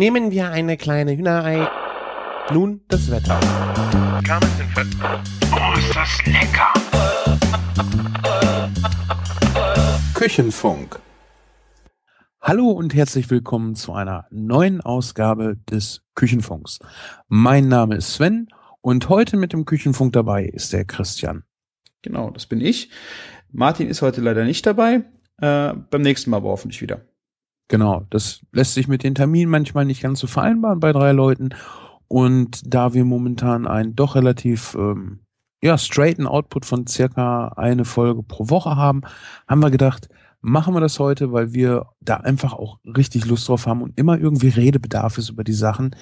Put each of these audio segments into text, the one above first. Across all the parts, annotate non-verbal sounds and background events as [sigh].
Nehmen wir eine kleine Hühnerei. Nun das Wetter. Oh, ist das lecker! Küchenfunk. Hallo und herzlich willkommen zu einer neuen Ausgabe des Küchenfunks. Mein Name ist Sven und heute mit dem Küchenfunk dabei ist der Christian. Genau, das bin ich. Martin ist heute leider nicht dabei. Äh, beim nächsten Mal aber hoffentlich wieder. Genau, das lässt sich mit den Terminen manchmal nicht ganz so vereinbaren bei drei Leuten. Und da wir momentan einen doch relativ ähm, ja, straighten Output von circa eine Folge pro Woche haben, haben wir gedacht, machen wir das heute, weil wir da einfach auch richtig Lust drauf haben und immer irgendwie Redebedarf ist über die Sachen,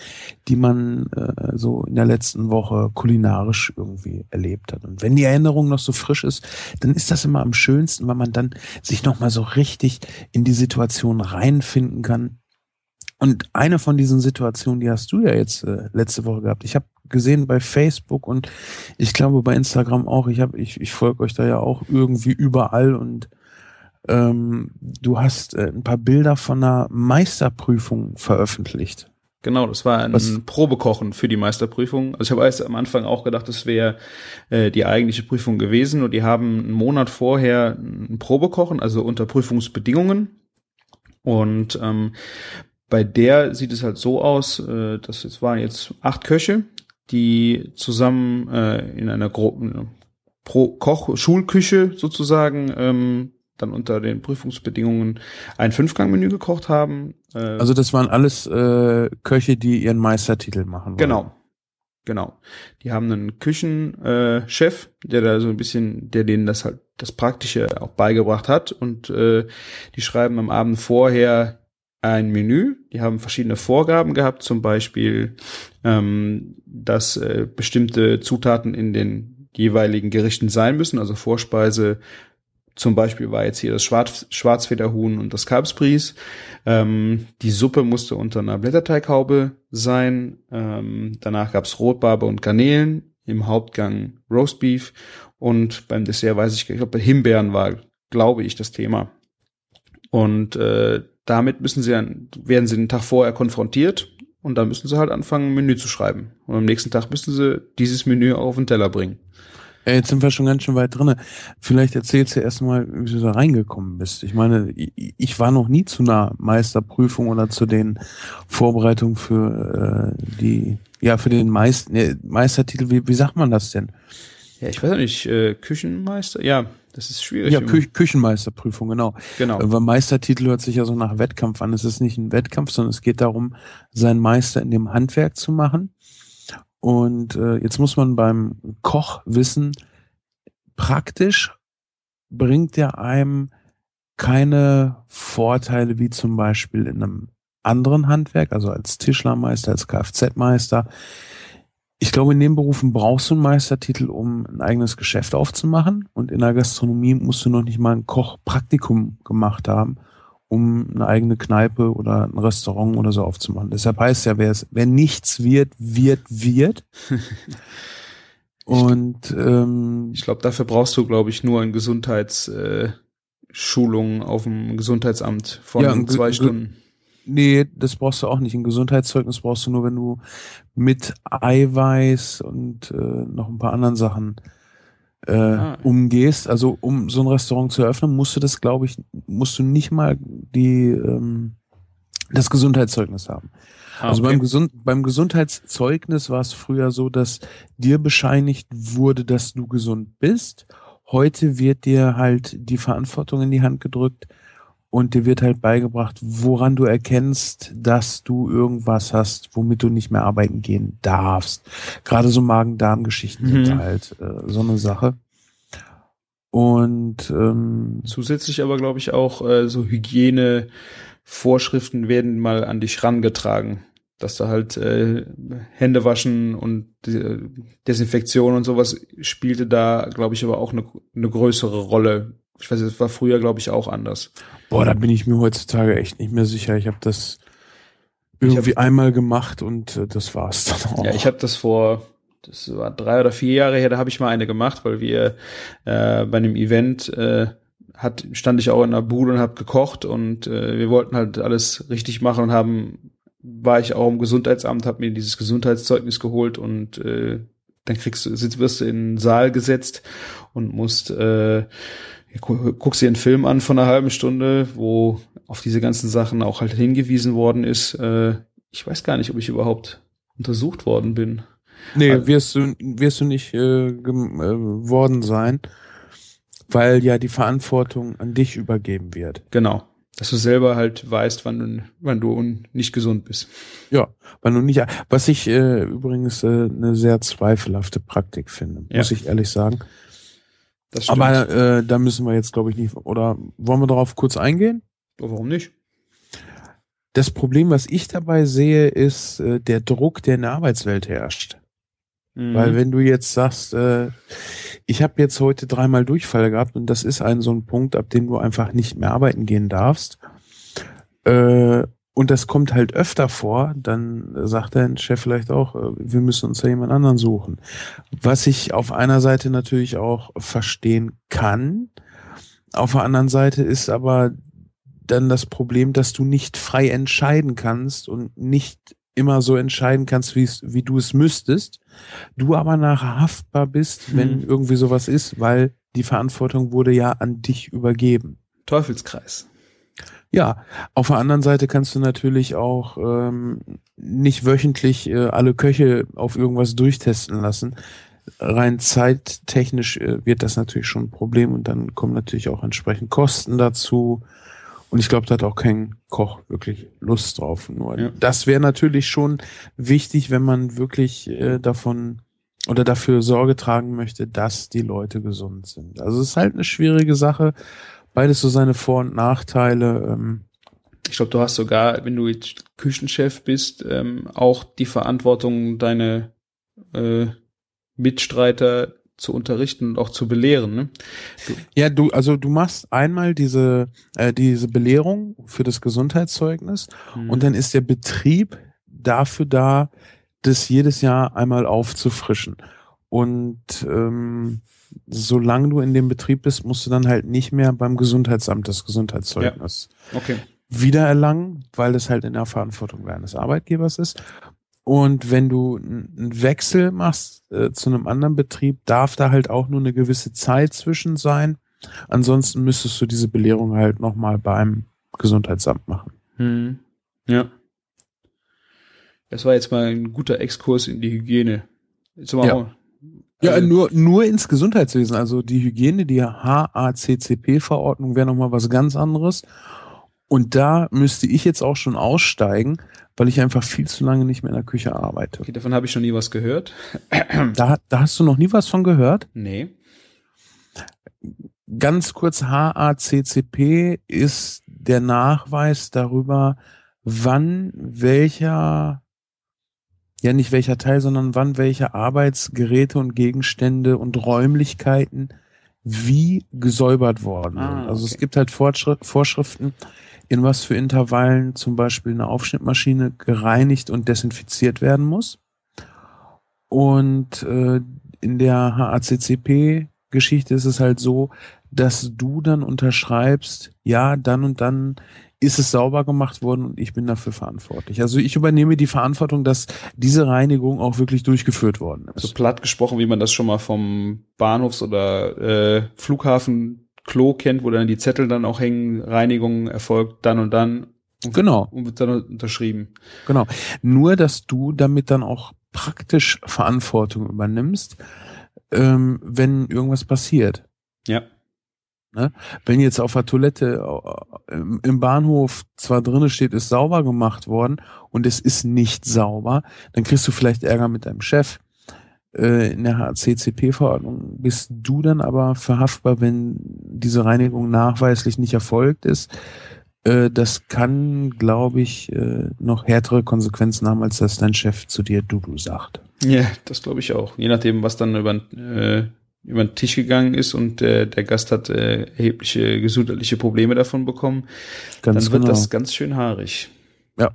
die man äh, so in der letzten Woche kulinarisch irgendwie erlebt hat. Und wenn die Erinnerung noch so frisch ist, dann ist das immer am schönsten, weil man dann sich nochmal so richtig in die Situation reinfinden kann. Und eine von diesen Situationen, die hast du ja jetzt äh, letzte Woche gehabt. Ich habe gesehen bei Facebook und ich glaube bei Instagram auch. Ich habe, ich, ich folge euch da ja auch irgendwie überall und ähm, du hast äh, ein paar Bilder von einer Meisterprüfung veröffentlicht. Genau, das war ein Was? Probekochen für die Meisterprüfung. Also ich habe erst am Anfang auch gedacht, das wäre äh, die eigentliche Prüfung gewesen und die haben einen Monat vorher ein Probekochen, also unter Prüfungsbedingungen. Und ähm, bei der sieht es halt so aus, äh, dass es waren jetzt acht Köche, die zusammen äh, in einer Gruppe pro Koch Schulküche sozusagen ähm, dann unter den Prüfungsbedingungen ein Fünfgangmenü gekocht haben. Äh, Also das waren alles äh, Köche, die ihren Meistertitel machen. wollen. Genau. Genau. Die haben einen Küchenchef, äh, der da so ein bisschen, der denen das halt das Praktische auch beigebracht hat. Und äh, die schreiben am Abend vorher ein Menü. Die haben verschiedene Vorgaben gehabt, zum Beispiel, ähm, dass äh, bestimmte Zutaten in den jeweiligen Gerichten sein müssen, also Vorspeise. Zum Beispiel war jetzt hier das Schwarz Schwarzfederhuhn und das Kalbsbries. Ähm, die Suppe musste unter einer Blätterteighaube sein. Ähm, danach gab's Rotbarbe und Garnelen. Im Hauptgang Roastbeef. Und beim Dessert weiß ich, ich glaube, Himbeeren war, glaube ich, das Thema. Und äh, damit müssen sie dann, werden sie den Tag vorher konfrontiert und dann müssen sie halt anfangen, ein Menü zu schreiben. Und am nächsten Tag müssen sie dieses Menü auf den Teller bringen. Ey, jetzt sind wir schon ganz schön weit drinne. Vielleicht erzählst du erst mal, wie du da reingekommen bist. Ich meine, ich, war noch nie zu einer Meisterprüfung oder zu den Vorbereitungen für äh, die, ja, für den Meister, ne, Meistertitel. Wie, wie sagt man das denn? Ja, ich weiß nicht, äh, Küchenmeister? Ja, das ist schwierig. Ja, Kü Küchenmeisterprüfung, genau. genau. Weil Meistertitel hört sich ja so nach Wettkampf an. Es ist nicht ein Wettkampf, sondern es geht darum, seinen Meister in dem Handwerk zu machen. Und äh, jetzt muss man beim Koch wissen, praktisch bringt er einem keine Vorteile wie zum Beispiel in einem anderen Handwerk, also als Tischlermeister, als Kfz-Meister. Ich glaube, in den Berufen brauchst du einen Meistertitel, um ein eigenes Geschäft aufzumachen. Und in der Gastronomie musst du noch nicht mal ein Kochpraktikum gemacht haben, um eine eigene Kneipe oder ein Restaurant oder so aufzumachen. Deshalb heißt ja, wer, es, wer nichts wird, wird, wird. [laughs] Und ähm, Ich glaube, dafür brauchst du, glaube ich, nur eine Gesundheitsschulung äh, auf dem Gesundheitsamt von Ja, zwei Stunden. nee, das brauchst du auch nicht. Ein Gesundheitszeugnis brauchst du nur, wenn du mit Eiweiß und äh, noch ein paar anderen Sachen äh, Ah. umgehst. Also um so ein Restaurant zu eröffnen, musst du das, glaube ich, musst du nicht mal die ähm, das Gesundheitszeugnis haben. Ah, Also okay. beim, Gesund beim Gesundheitszeugnis war es früher so, dass dir bescheinigt wurde, dass du gesund bist. Heute wird dir halt die Verantwortung in die Hand gedrückt und dir wird halt beigebracht, woran du erkennst, dass du irgendwas hast, womit du nicht mehr arbeiten gehen darfst. Gerade so Magen-Darm-Geschichten sind Mhm. halt äh, so eine Sache. Und ähm, Zusätzlich aber, glaube ich, auch äh, so Hygienevorschriften werden mal an dich rangetragen. Dass da halt äh, Hände waschen und äh, Desinfektion und sowas spielte da, glaube ich, aber auch eine, eine größere Rolle. Ich weiß, das war früher, glaube ich, auch anders. Boah, da bin ich mir heutzutage echt nicht mehr sicher. Ich habe das irgendwie einmal gemacht und äh, das war's dann auch. Ja, ich habe das vor, das war drei oder vier Jahre her, da habe ich mal eine gemacht, weil wir äh, bei einem Event äh, hat, stand ich auch in der Bude und habe gekocht und äh, wir wollten halt alles richtig machen und haben war ich auch im Gesundheitsamt, habe mir dieses Gesundheitszeugnis geholt und äh, dann kriegst du, sitzt, wirst du in den Saal gesetzt und musst äh, guckst dir einen Film an von einer halben Stunde, wo auf diese ganzen Sachen auch halt hingewiesen worden ist. Äh, ich weiß gar nicht, ob ich überhaupt untersucht worden bin. Nee, also, wirst du, wirst du nicht äh, geworden äh, sein, weil ja die Verantwortung an dich übergeben wird. Genau. Dass du selber halt weißt, wann du, wann du nicht gesund bist. Ja, wann du nicht. Was ich äh, übrigens äh, eine sehr zweifelhafte Praktik finde, ja. muss ich ehrlich sagen. Das stimmt. Aber äh, da müssen wir jetzt, glaube ich, nicht. Oder wollen wir darauf kurz eingehen? Warum nicht? Das Problem, was ich dabei sehe, ist äh, der Druck, der in der Arbeitswelt herrscht. Mhm. Weil wenn du jetzt sagst, äh, ich habe jetzt heute dreimal Durchfall gehabt und das ist ein so ein Punkt, ab dem du einfach nicht mehr arbeiten gehen darfst, äh, und das kommt halt öfter vor, dann sagt dein Chef vielleicht auch, äh, wir müssen uns ja jemand anderen suchen. Was ich auf einer Seite natürlich auch verstehen kann, auf der anderen Seite ist aber dann das Problem, dass du nicht frei entscheiden kannst und nicht immer so entscheiden kannst, wie du es müsstest. Du aber nachher haftbar bist, wenn hm. irgendwie sowas ist, weil die Verantwortung wurde ja an dich übergeben. Teufelskreis. Ja, auf der anderen Seite kannst du natürlich auch ähm, nicht wöchentlich äh, alle Köche auf irgendwas durchtesten lassen. Rein zeittechnisch äh, wird das natürlich schon ein Problem und dann kommen natürlich auch entsprechend Kosten dazu. Und ich glaube, da hat auch kein Koch wirklich Lust drauf. Nur ja. das wäre natürlich schon wichtig, wenn man wirklich äh, davon oder dafür Sorge tragen möchte, dass die Leute gesund sind. Also es ist halt eine schwierige Sache. Beides so seine Vor- und Nachteile. Ähm. Ich glaube, du hast sogar, wenn du jetzt Küchenchef bist, ähm, auch die Verantwortung, deine äh, Mitstreiter zu unterrichten und auch zu belehren. Ne? Du ja, du, also du machst einmal diese, äh, diese Belehrung für das Gesundheitszeugnis mhm. und dann ist der Betrieb dafür da, das jedes Jahr einmal aufzufrischen. Und ähm, solange du in dem Betrieb bist, musst du dann halt nicht mehr beim Gesundheitsamt das Gesundheitszeugnis ja. okay. wiedererlangen, weil das halt in der Verantwortung deines Arbeitgebers ist. Und wenn du einen Wechsel machst äh, zu einem anderen Betrieb, darf da halt auch nur eine gewisse Zeit zwischen sein. Ansonsten müsstest du diese Belehrung halt nochmal beim Gesundheitsamt machen. Hm. Ja. Das war jetzt mal ein guter Exkurs in die Hygiene. Jetzt ja. Auch, ja, also nur, nur ins Gesundheitswesen. Also die Hygiene, die HACCP-Verordnung wäre nochmal was ganz anderes. Und da müsste ich jetzt auch schon aussteigen, weil ich einfach viel zu lange nicht mehr in der Küche arbeite. Okay, davon habe ich schon nie was gehört. [clears throat] Da, da hast du noch nie was von gehört? Nee. Ganz kurz, HACCP ist der Nachweis darüber, wann welcher, ja nicht welcher Teil, sondern wann welche Arbeitsgeräte und Gegenstände und Räumlichkeiten wie gesäubert worden ah, sind. Also okay. es gibt halt Vorschriften, in was für Intervallen zum Beispiel eine Aufschnittmaschine gereinigt und desinfiziert werden muss. Und äh, in der HACCP-Geschichte ist es halt so, dass du dann unterschreibst, ja, dann und dann ist es sauber gemacht worden und ich bin dafür verantwortlich. Also ich übernehme die Verantwortung, dass diese Reinigung auch wirklich durchgeführt worden ist. So platt gesprochen, wie man das schon mal vom Bahnhofs- oder äh, Flughafen Klo kennt, wo dann die Zettel dann auch hängen, Reinigung erfolgt dann und dann. Und, genau. Und wird dann unterschrieben. Genau. Nur, dass du damit dann auch praktisch Verantwortung übernimmst, ähm, wenn irgendwas passiert. Ja. Ne? Wenn jetzt auf der Toilette äh, im Bahnhof zwar drinne steht, ist sauber gemacht worden und es ist nicht sauber, dann kriegst du vielleicht Ärger mit deinem Chef äh, in der HCCP-Verordnung bist du dann aber verhaftbar, wenn diese Reinigung nachweislich nicht erfolgt ist. Äh, das kann, glaube ich, äh, noch härtere Konsequenzen haben, als dass dein Chef zu dir Dudu sagt. Ja, das glaube ich auch. Je nachdem, was dann über, äh, über den Tisch gegangen ist und äh, der Gast hat äh, erhebliche gesundheitliche Probleme davon bekommen, ganz dann wird genau. das ganz schön haarig. Ja.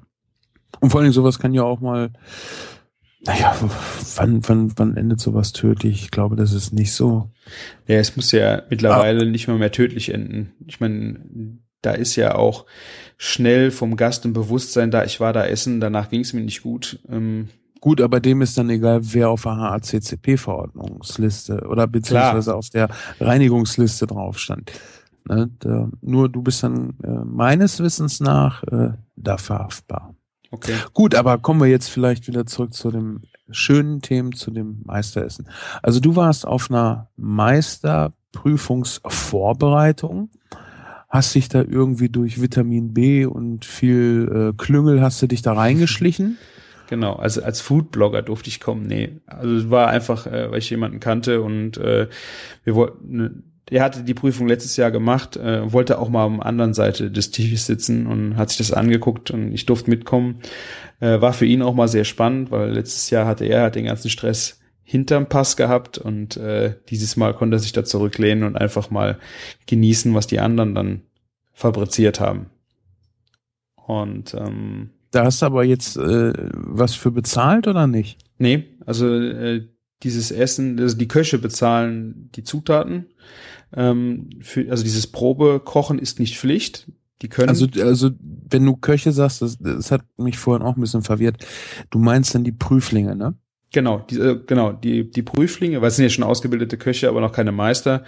Und vor allem sowas kann ja auch mal naja, wann, wann, wann endet sowas tödlich? Ich glaube, das ist nicht so. Ja, es muss ja mittlerweile ah. nicht mal mehr tödlich enden. Ich meine, da ist ja auch schnell vom Gast ein Bewusstsein da, ich war da essen, danach ging es mir nicht gut. Ähm, Gut, aber dem ist dann egal, wer auf der HACCP-Verordnungsliste oder beziehungsweise Klar. auf der Reinigungsliste drauf stand. Ne, da, nur du bist dann äh, meines Wissens nach äh, da verhaftbar. Okay. Gut, aber kommen wir jetzt vielleicht wieder zurück zu dem schönen Themen, zu dem Meisteressen. Also du warst auf einer Meisterprüfungsvorbereitung hast dich da irgendwie durch Vitamin B und viel äh, Klüngel hast du dich da reingeschlichen? [laughs] Genau, also als Foodblogger durfte ich kommen. Nee, also es war einfach, äh, weil ich jemanden kannte und äh, wir wollten, ne, er hatte die Prüfung letztes Jahr gemacht, äh, wollte auch mal am anderen Seite des Tisches sitzen und hat sich das angeguckt und ich durfte mitkommen. Äh, war für ihn auch mal sehr spannend, weil letztes Jahr hatte er halt den ganzen Stress hinterm Pass gehabt und äh, dieses Mal konnte er sich da zurücklehnen und einfach mal genießen, was die anderen dann fabriziert haben. Und ähm, da hast du aber jetzt äh, was für bezahlt oder nicht? Nee, also äh, dieses Essen, also die Köche bezahlen die Zutaten. Ähm, für, also dieses Probekochen ist nicht Pflicht. Die können. Also, also wenn du Köche sagst, das, das hat mich vorhin auch ein bisschen verwirrt. Du meinst dann die Prüflinge, ne? Genau, die, äh, genau, die, die Prüflinge, weil es sind ja schon ausgebildete Köche, aber noch keine Meister.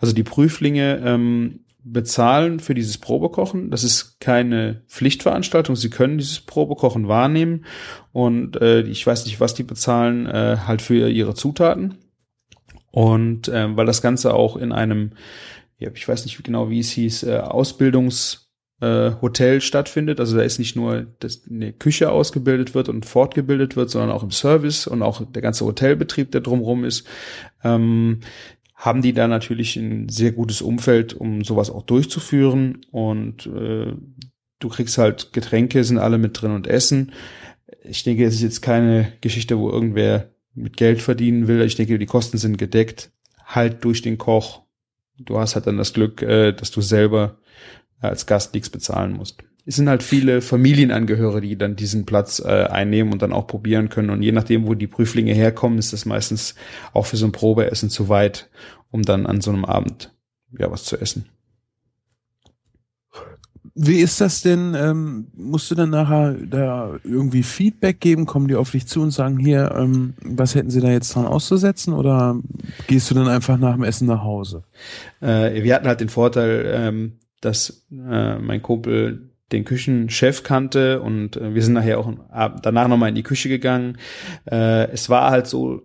Also die Prüflinge ähm, bezahlen für dieses Probekochen. Das ist keine Pflichtveranstaltung. Sie können dieses Probekochen wahrnehmen und äh, ich weiß nicht, was die bezahlen, äh, halt für ihre Zutaten. Und äh, weil das Ganze auch in einem, ja, ich weiß nicht genau, wie es hieß, äh, Ausbildungs äh, Hotel stattfindet. Also da ist nicht nur dass eine Küche ausgebildet wird und fortgebildet wird, sondern auch im Service und auch der ganze Hotelbetrieb, der drumherum ist. Ähm, haben die da natürlich ein sehr gutes Umfeld, um sowas auch durchzuführen. Und äh, du kriegst halt Getränke, sind alle mit drin und Essen. Ich denke, es ist jetzt keine Geschichte, wo irgendwer mit Geld verdienen will. Ich denke, die Kosten sind gedeckt, halt durch den Koch. Du hast halt dann das Glück, äh, dass du selber als Gast nichts bezahlen musst. Es sind halt viele Familienangehörige, die dann diesen Platz äh, einnehmen und dann auch probieren können. Und je nachdem, wo die Prüflinge herkommen, ist das meistens auch für so ein Probeessen zu weit, um dann an so einem Abend ja was zu essen. Wie ist das denn? Ähm, musst du dann nachher da irgendwie Feedback geben? Kommen die auf dich zu und sagen, hier, ähm, was hätten sie da jetzt dran auszusetzen? Oder gehst du dann einfach nach dem Essen nach Hause? Äh, wir hatten halt den Vorteil, ähm, dass äh, mein Kumpel den Küchenchef kannte und äh, wir sind nachher auch danach nochmal in die Küche gegangen. Äh, es war halt so,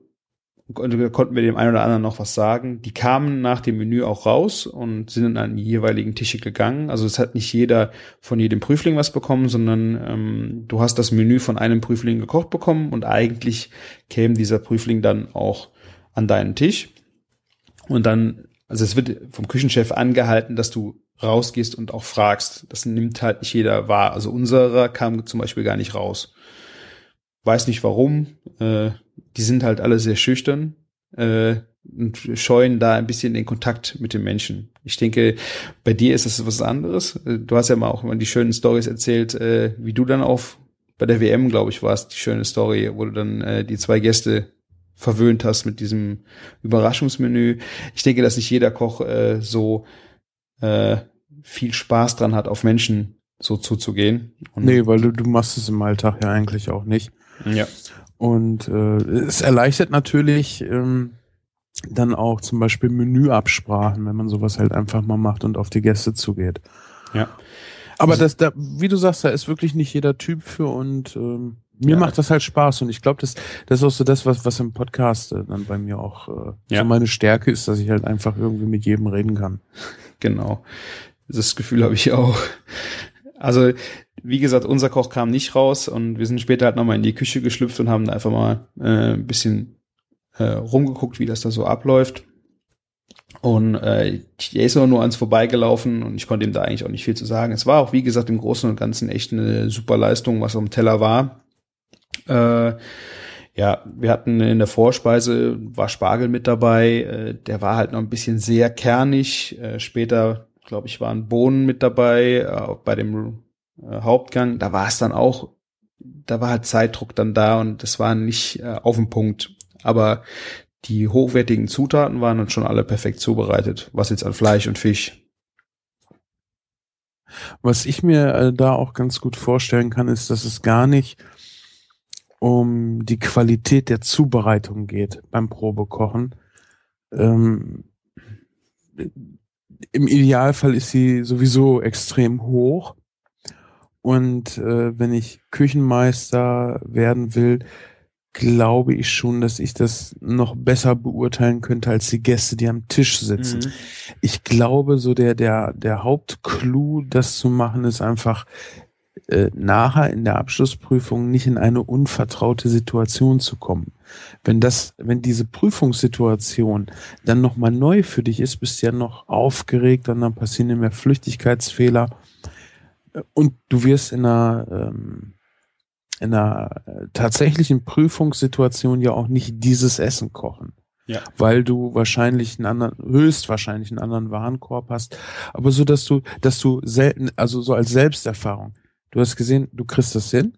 konnten wir dem einen oder anderen noch was sagen. Die kamen nach dem Menü auch raus und sind dann an die jeweiligen Tische gegangen. Also es hat nicht jeder von jedem Prüfling was bekommen, sondern ähm, du hast das Menü von einem Prüfling gekocht bekommen und eigentlich käme dieser Prüfling dann auch an deinen Tisch. Und dann, also es wird vom Küchenchef angehalten, dass du rausgehst und auch fragst. Das nimmt halt nicht jeder wahr. Also unserer kam zum Beispiel gar nicht raus. Weiß nicht warum. Äh, die sind halt alle sehr schüchtern äh, und scheuen da ein bisschen den Kontakt mit den Menschen. Ich denke, bei dir ist das was anderes. Äh, du hast ja mal auch mal die schönen Stories erzählt, äh, wie du dann auf bei der WM, glaube ich, war es die schöne Story, wo du dann äh, die zwei Gäste verwöhnt hast mit diesem Überraschungsmenü. Ich denke, dass nicht jeder Koch äh, so äh, viel Spaß dran hat, auf Menschen so zuzugehen. Und nee, weil du, du machst es im Alltag ja eigentlich auch nicht. Ja. Und äh, es erleichtert natürlich ähm, dann auch zum Beispiel Menüabsprachen, wenn man sowas halt einfach mal macht und auf die Gäste zugeht. Ja. Aber also, das, da, wie du sagst, da ist wirklich nicht jeder Typ für und ähm, mir ja. macht das halt Spaß und ich glaube, das, das ist auch so das, was, was im Podcast äh, dann bei mir auch äh, ja. so meine Stärke ist, dass ich halt einfach irgendwie mit jedem reden kann. Genau. Das Gefühl habe ich auch. Also, wie gesagt, unser Koch kam nicht raus und wir sind später halt nochmal in die Küche geschlüpft und haben da einfach mal äh, ein bisschen äh, rumgeguckt, wie das da so abläuft. Und äh, er ist nur ans vorbeigelaufen und ich konnte ihm da eigentlich auch nicht viel zu sagen. Es war auch, wie gesagt, im Großen und Ganzen echt eine super Leistung, was am Teller war. Äh, ja, wir hatten in der Vorspeise war Spargel mit dabei. Äh, der war halt noch ein bisschen sehr kernig. Äh, später glaube ich, waren Bohnen mit dabei, äh, bei dem Hauptgang. Da war es dann auch, da war halt Zeitdruck dann da und das war nicht auf den Punkt. Aber die hochwertigen Zutaten waren dann schon alle perfekt zubereitet, was jetzt an Fleisch und Fisch. Was ich mir da auch ganz gut vorstellen kann, ist, dass es gar nicht um die Qualität der Zubereitung geht beim Probekochen. Ähm, Im Idealfall ist sie sowieso extrem hoch. Und äh, wenn ich Küchenmeister werden will, glaube ich schon, dass ich das noch besser beurteilen könnte als die Gäste, die am Tisch sitzen. Mhm. Ich glaube, so der, der, der Hauptclou, das zu machen, ist einfach, äh, nachher in der Abschlussprüfung nicht in eine unvertraute Situation zu kommen. Wenn das, wenn diese Prüfungssituation dann nochmal neu für dich ist, bist du ja noch aufgeregt und dann passieren immer Flüchtigkeitsfehler und du wirst in einer, ähm, in einer äh, tatsächlichen Prüfungssituation ja auch nicht dieses Essen kochen. Ja. Weil du wahrscheinlich einen anderen, höchstwahrscheinlich einen anderen Warenkorb hast. Aber so, dass du, dass du selten, also so als Selbsterfahrung, du hast gesehen, du kriegst das hin.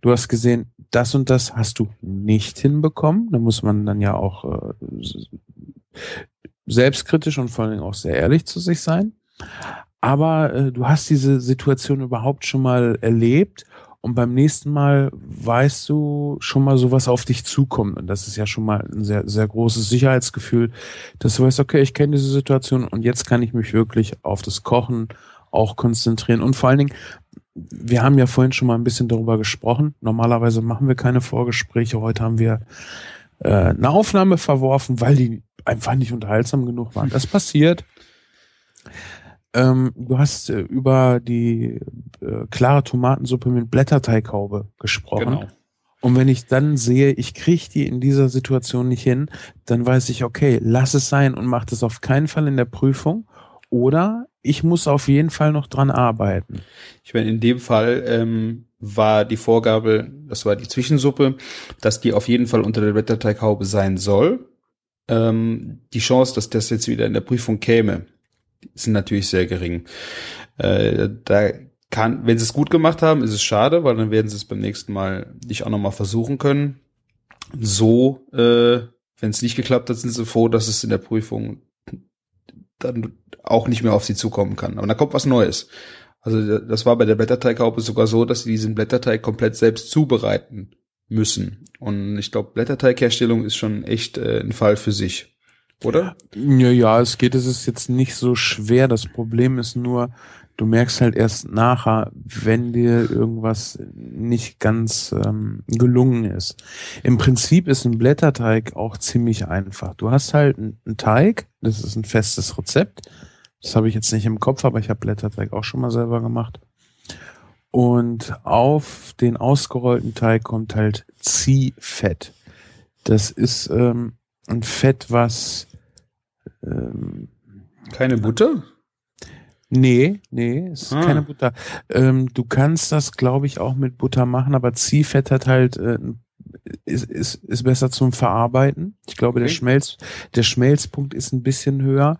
Du hast gesehen, das und das hast du nicht hinbekommen. Da muss man dann ja auch äh, selbstkritisch und vor allen Dingen auch sehr ehrlich zu sich sein. Aber äh, du hast diese Situation überhaupt schon mal erlebt und beim nächsten Mal weißt du schon mal so, was auf dich zukommt. Und das ist ja schon mal ein sehr, sehr großes Sicherheitsgefühl, dass du weißt, okay, ich kenne diese Situation und jetzt kann ich mich wirklich auf das Kochen auch konzentrieren. Und vor allen Dingen, wir haben ja vorhin schon mal ein bisschen darüber gesprochen. Normalerweise machen wir keine Vorgespräche. Heute haben wir äh, eine Aufnahme verworfen, weil die einfach nicht unterhaltsam genug waren. Das [laughs] passiert. Ähm, du hast äh, über die äh, klare Tomatensuppe mit Blätterteighaube gesprochen. Genau. Und wenn ich dann sehe, ich kriege die in dieser Situation nicht hin, dann weiß ich, okay, lass es sein und mach das auf keinen Fall in der Prüfung. Oder ich muss auf jeden Fall noch dran arbeiten. Ich meine, in dem Fall ähm, war die Vorgabe, das war die Zwischensuppe, dass die auf jeden Fall unter der Blätterteighaube sein soll. Ähm, die Chance, dass das jetzt wieder in der Prüfung käme, sind natürlich sehr gering. Äh, da kann, wenn sie es gut gemacht haben, ist es schade, weil dann werden sie es beim nächsten Mal nicht auch nochmal versuchen können. So, äh, wenn es nicht geklappt hat, sind sie froh, dass es in der Prüfung dann auch nicht mehr auf sie zukommen kann. Aber da kommt was Neues. Also das war bei der Blätterteighaube sogar so, dass sie diesen Blätterteig komplett selbst zubereiten müssen. Und ich glaube, Blätterteigherstellung ist schon echt äh, ein Fall für sich. Oder? Ja, ja, es geht, es ist jetzt nicht so schwer. Das Problem ist nur, du merkst halt erst nachher, wenn dir irgendwas nicht ganz ähm, gelungen ist. Im Prinzip ist ein Blätterteig auch ziemlich einfach. Du hast halt einen Teig, das ist ein festes Rezept. Das habe ich jetzt nicht im Kopf, aber ich habe Blätterteig auch schon mal selber gemacht. Und auf den ausgerollten Teig kommt halt Ziehfett. Das ist ähm, ein Fett, was ähm, Keine Butter? Nee, nee, ist Ah. keine Butter. Ähm, du kannst das, glaube ich, auch mit Butter machen, aber Ziehfett hat halt äh, ist, ist, ist besser zum Verarbeiten. Ich glaube, der Okay. Schmelz, der Schmelzpunkt ist ein bisschen höher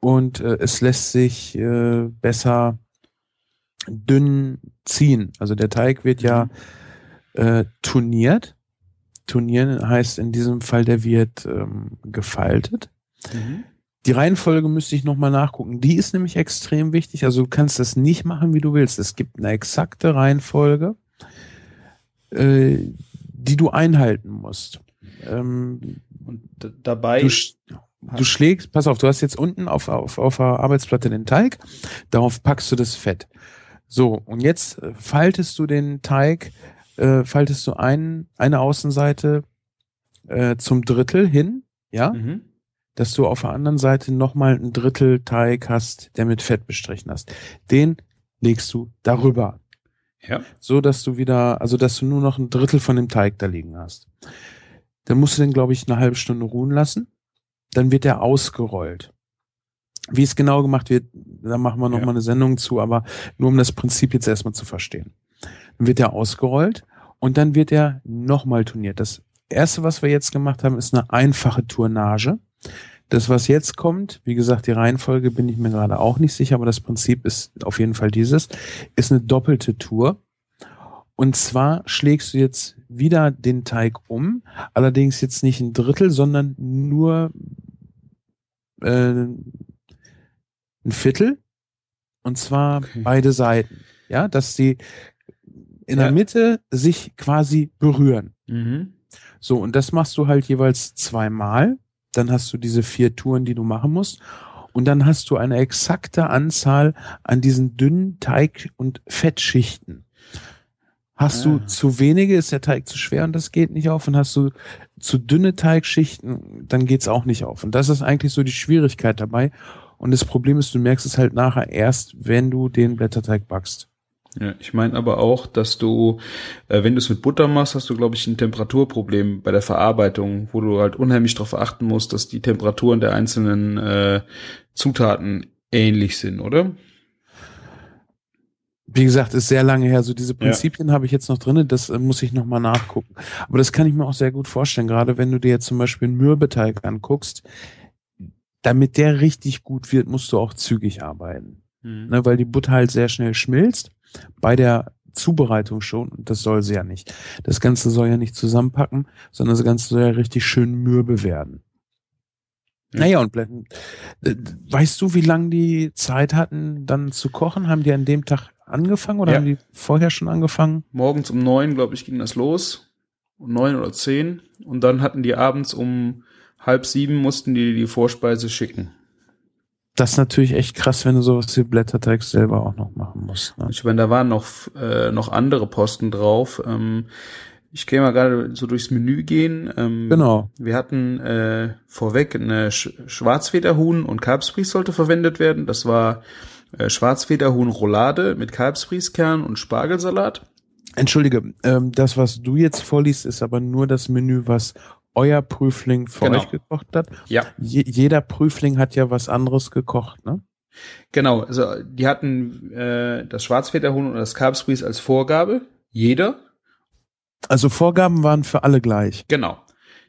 und äh, es lässt sich äh, besser dünn ziehen. Also der Teig wird ja äh, turniert. Turnieren heißt in diesem Fall, der wird ähm, gefaltet. Mhm. Die Reihenfolge müsste ich nochmal nachgucken. Die ist nämlich extrem wichtig. Also du kannst das nicht machen, wie du willst. Es gibt eine exakte Reihenfolge, äh, die du einhalten musst. Ähm, Und dabei. du, sch- du schlägst, pass auf, du hast jetzt unten auf, auf, auf der Arbeitsplatte den Teig, darauf packst du das Fett. So, und jetzt äh, faltest du den Teig, äh, faltest du ein, eine Außenseite äh, zum Drittel hin, ja? Mhm. Dass du auf der anderen Seite nochmal ein Drittel Teig hast, der mit Fett bestrichen hast. Den legst du darüber, Ja. so dass du wieder, also dass du nur noch ein Drittel von dem Teig da liegen hast. Dann musst du den, glaube ich, eine halbe Stunde ruhen lassen. Dann wird er ausgerollt. Wie es genau gemacht wird, da machen wir noch Ja. mal eine Sendung zu, aber nur um das Prinzip jetzt erstmal zu verstehen. Dann wird er ausgerollt und dann wird er nochmal turniert. Das erste, was wir jetzt gemacht haben, ist eine einfache Tournage. Das, was jetzt kommt, wie gesagt, die Reihenfolge bin ich mir gerade auch nicht sicher, aber das Prinzip ist auf jeden Fall dieses, ist eine doppelte Tour. Und zwar schlägst du jetzt wieder den Teig um, allerdings jetzt nicht ein Drittel, sondern nur äh, ein Viertel. Und zwar Okay. beide Seiten. Ja, dass sie in Ja. der Mitte sich quasi berühren. Mhm. So, und das machst du halt jeweils zweimal. Dann hast du diese vier Touren, die du machen musst. Und dann hast du eine exakte Anzahl an diesen dünnen Teig- und Fettschichten. Hast du Ah. zu wenige, ist der Teig zu schwer und das geht nicht auf. Und hast du zu dünne Teigschichten, dann geht's auch nicht auf. Und das ist eigentlich so die Schwierigkeit dabei. Und das Problem ist, du merkst es halt nachher erst, wenn du den Blätterteig backst. Ja, ich meine aber auch, dass du, äh, wenn du es mit Butter machst, hast du, glaube ich, ein Temperaturproblem bei der Verarbeitung, wo du halt unheimlich darauf achten musst, dass die Temperaturen der einzelnen äh, Zutaten ähnlich sind, oder? Wie gesagt, ist sehr lange her. So diese Prinzipien habe ich jetzt noch drinne. Das äh, muss ich noch mal nachgucken. Aber das kann ich mir auch sehr gut vorstellen. Gerade wenn du dir jetzt zum Beispiel einen Mürbeteig anguckst, damit der richtig gut wird, musst du auch zügig arbeiten, ne, weil die Butter halt sehr schnell schmilzt. Bei der Zubereitung schon. Und das soll sie ja nicht. Das Ganze soll ja nicht zusammenpacken, sondern das Ganze soll ja richtig schön mürbe werden. Ja. Naja, und Blätten, äh, weißt du, wie lange die Zeit hatten, dann zu kochen? Haben die an dem Tag angefangen oder Ja. haben die vorher schon angefangen? Morgens um neun, glaube ich, ging das los. Um neun oder zehn. Und dann hatten die abends um halb sieben mussten die die Vorspeise schicken. Das ist natürlich echt krass, wenn du sowas wie Blätterteig selber auch noch machen musst. Ne? Ich meine, da waren noch, äh, noch andere Posten drauf. Ähm, ich kann mal gerade so durchs Menü gehen. Ähm, Genau. Wir hatten äh, vorweg eine Sch Schwarzfederhuhn und Kalbsfries sollte verwendet werden. Das war äh, Schwarzfederhuhn Roulade mit Kalbsfrieskern und Spargelsalat. Entschuldige, ähm, das, was du jetzt vorliest, ist aber nur das Menü, was euer Prüfling für Genau. euch gekocht hat. Ja. Je jeder Prüfling hat ja was anderes gekocht, ne? Genau, also die hatten äh, das Schwarzfederhuhn und das Kalbsfries als Vorgabe. Jeder. Also Vorgaben waren für alle gleich. Genau.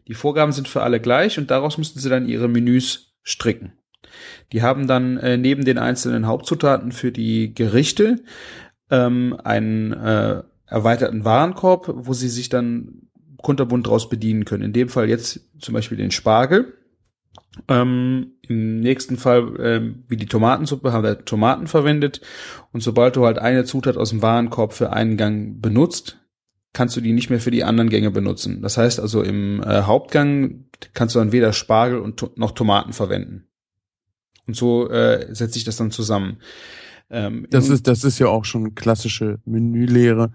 Die Vorgaben sind für alle gleich und daraus müssten sie dann ihre Menüs stricken. Die haben dann äh, neben den einzelnen Hauptzutaten für die Gerichte ähm, einen äh, erweiterten Warenkorb, wo sie sich dann kunterbunt draus bedienen können. In dem Fall jetzt zum Beispiel den Spargel. Ähm, Im nächsten Fall, ähm, wie die Tomatensuppe, haben wir Tomaten verwendet. Und sobald du halt eine Zutat aus dem Warenkorb für einen Gang benutzt, kannst du die nicht mehr für die anderen Gänge benutzen. Das heißt also im äh, Hauptgang kannst du dann weder Spargel und to noch Tomaten verwenden. Und so äh, setzt sich das dann zusammen. Ähm, Das ist, das ist ja auch schon klassische Menülehre,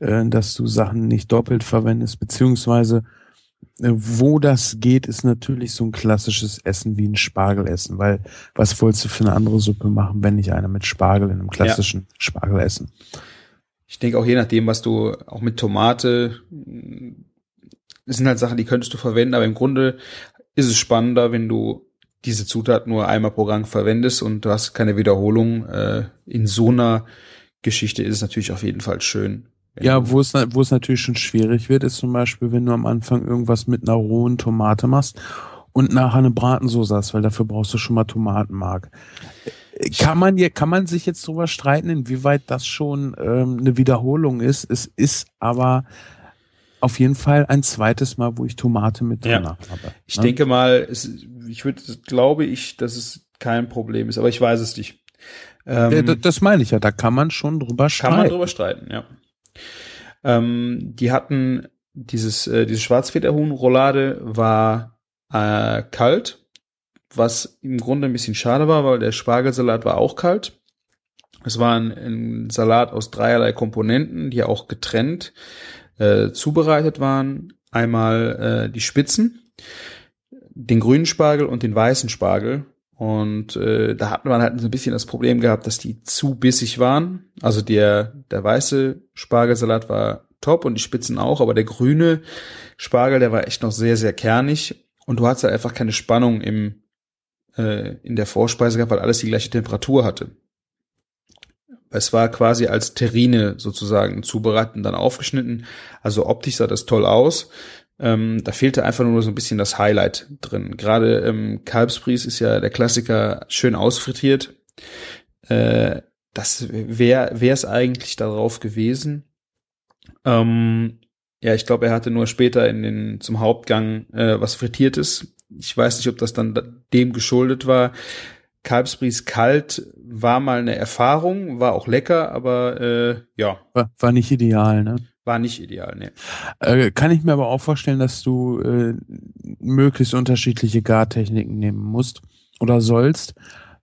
äh, dass du Sachen nicht doppelt verwendest, beziehungsweise äh, wo das geht, ist natürlich so ein klassisches Essen wie ein Spargelessen, weil was wolltest du für eine andere Suppe machen, wenn nicht eine mit Spargel in einem klassischen Spargelessen? Ich denke auch je nachdem, was du auch mit Tomate, das sind halt Sachen, die könntest du verwenden, aber im Grunde ist es spannender, wenn du diese Zutat nur einmal pro Gang verwendest und du hast keine Wiederholung. Äh, in so einer Geschichte ist es natürlich auf jeden Fall schön. Ja, du- wo es, wo es natürlich schon schwierig wird, ist zum Beispiel, wenn du am Anfang irgendwas mit einer rohen Tomate machst und nachher eine Bratensoße hast, weil dafür brauchst du schon mal Tomatenmark. Kann man hier, kann man sich jetzt drüber streiten, inwieweit das schon ähm, eine Wiederholung ist? Es ist aber auf jeden Fall ein zweites Mal, wo ich Tomate mit Ja. drin habe. Ich ne? denke mal, es, ich würde, glaube ich, dass es kein Problem ist, aber ich weiß es nicht. Ähm, Ja, das meine ich ja, da kann man schon drüber Kann streiten. man drüber streiten, ja. Ähm, die hatten dieses, äh, diese Schwarzfederhuhn-Roulade war äh, kalt, was im Grunde ein bisschen schade war, weil der Spargelsalat war auch kalt. Es war ein, ein Salat aus dreierlei Komponenten, die auch getrennt äh, zubereitet waren. Einmal äh, die Spitzen, den grünen Spargel und den weißen Spargel. Und äh, da hat man halt so ein bisschen das Problem gehabt, dass die zu bissig waren. Also der, der weiße Spargelsalat war top und die Spitzen auch, aber der grüne Spargel, der war echt noch sehr, sehr kernig. Und du hattest halt einfach keine Spannung im, äh, in der Vorspeise gehabt, weil alles die gleiche Temperatur hatte. Es war quasi als Terrine sozusagen zubereitet und dann aufgeschnitten. Also optisch sah das toll aus. Ähm, da fehlte einfach nur so ein bisschen das Highlight drin. Gerade ähm, Kalbsbries ist ja der Klassiker schön ausfrittiert. Äh, das wäre es eigentlich darauf gewesen. Ähm, ja, ich glaube, er hatte nur später in den zum Hauptgang äh, was frittiertes. Ich weiß nicht, ob das dann da- dem geschuldet war. Kalbsbries kalt war mal eine Erfahrung, war auch lecker, aber äh, ja. War, war nicht ideal, ne? War nicht ideal, ne. Äh, kann ich mir aber auch vorstellen, dass du äh, möglichst unterschiedliche Gartechniken nehmen musst oder sollst.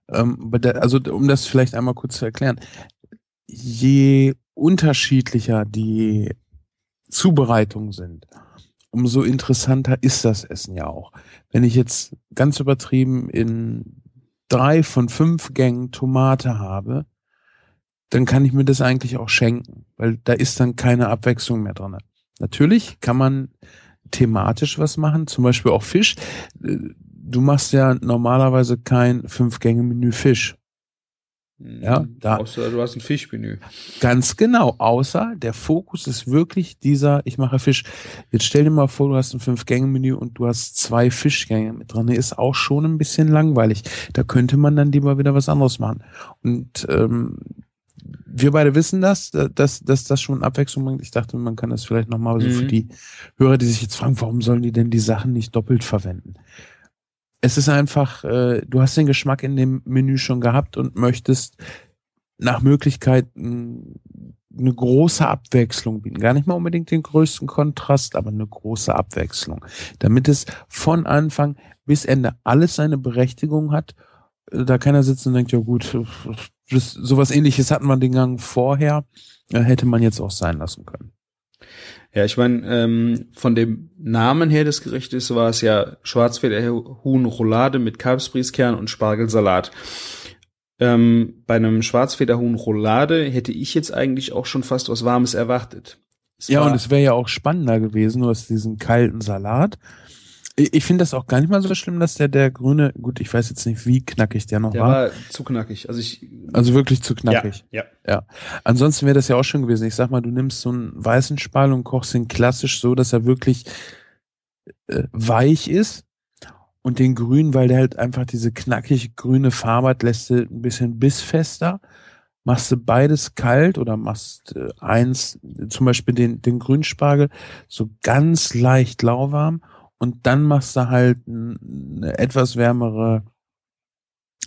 Ähm, also um das vielleicht einmal kurz zu erklären. Je unterschiedlicher die Zubereitungen sind, umso interessanter ist das Essen ja auch. Wenn ich jetzt ganz übertrieben in drei von fünf Gängen Tomate habe, dann kann ich mir das eigentlich auch schenken, weil da ist dann keine Abwechslung mehr drin. Natürlich kann man thematisch was machen, zum Beispiel auch Fisch. Du machst ja normalerweise kein Fünf-Gänge-Menü Fisch. Ja, hm, da. Außer du hast ein Fischmenü. Ganz genau. Außer der Fokus ist wirklich dieser, ich mache Fisch. Jetzt stell dir mal vor, du hast ein Fünf-Gänge-Menü und du hast zwei Fischgänge mit drin. Ist auch schon ein bisschen langweilig. Da könnte man dann lieber wieder was anderes machen. Und ähm, wir beide wissen das, dass, dass das schon Abwechslung bringt. Ich dachte, man kann das vielleicht nochmal so mhm. für die Hörer, die sich jetzt fragen, warum sollen die denn die Sachen nicht doppelt verwenden? es ist einfach, äh, du hast den Geschmack in dem Menü schon gehabt und möchtest nach Möglichkeit eine große Abwechslung bieten. Gar nicht mal unbedingt den größten Kontrast, aber eine große Abwechslung. Damit es von Anfang bis Ende alles seine Berechtigung hat. Äh, da keiner sitzt und denkt, ja gut, das, sowas ähnliches hatten wir den Gang vorher, äh, hätte man jetzt auch sein lassen können. Ja, ich meine, ähm, von dem Namen her des Gerichtes war es ja Schwarzfederhuhn-Roulade mit Kalbsbrieskern und Spargelsalat. Ähm, bei einem Schwarzfederhuhn-Roulade hätte ich jetzt eigentlich auch schon fast was Warmes erwartet. Es ja, und es wäre ja auch spannender gewesen, du hast diesen kalten Salat ich finde das auch gar nicht mal so schlimm, dass der der grüne, gut, ich weiß jetzt nicht, wie knackig der noch der war. Der war zu knackig. Also ich. Also wirklich zu knackig. Ja. Ja. ja. Ansonsten wäre das ja auch schon gewesen. Ich sag mal, du nimmst so einen weißen Spal und kochst ihn klassisch so, dass er wirklich äh, weich ist. Und den grünen, weil der halt einfach diese knackig grüne Farbe hat, lässt du ein bisschen bissfester. Machst du beides kalt oder machst äh, eins, zum Beispiel den, den Grünspargel, so ganz leicht lauwarm und dann machst du halt eine etwas wärmere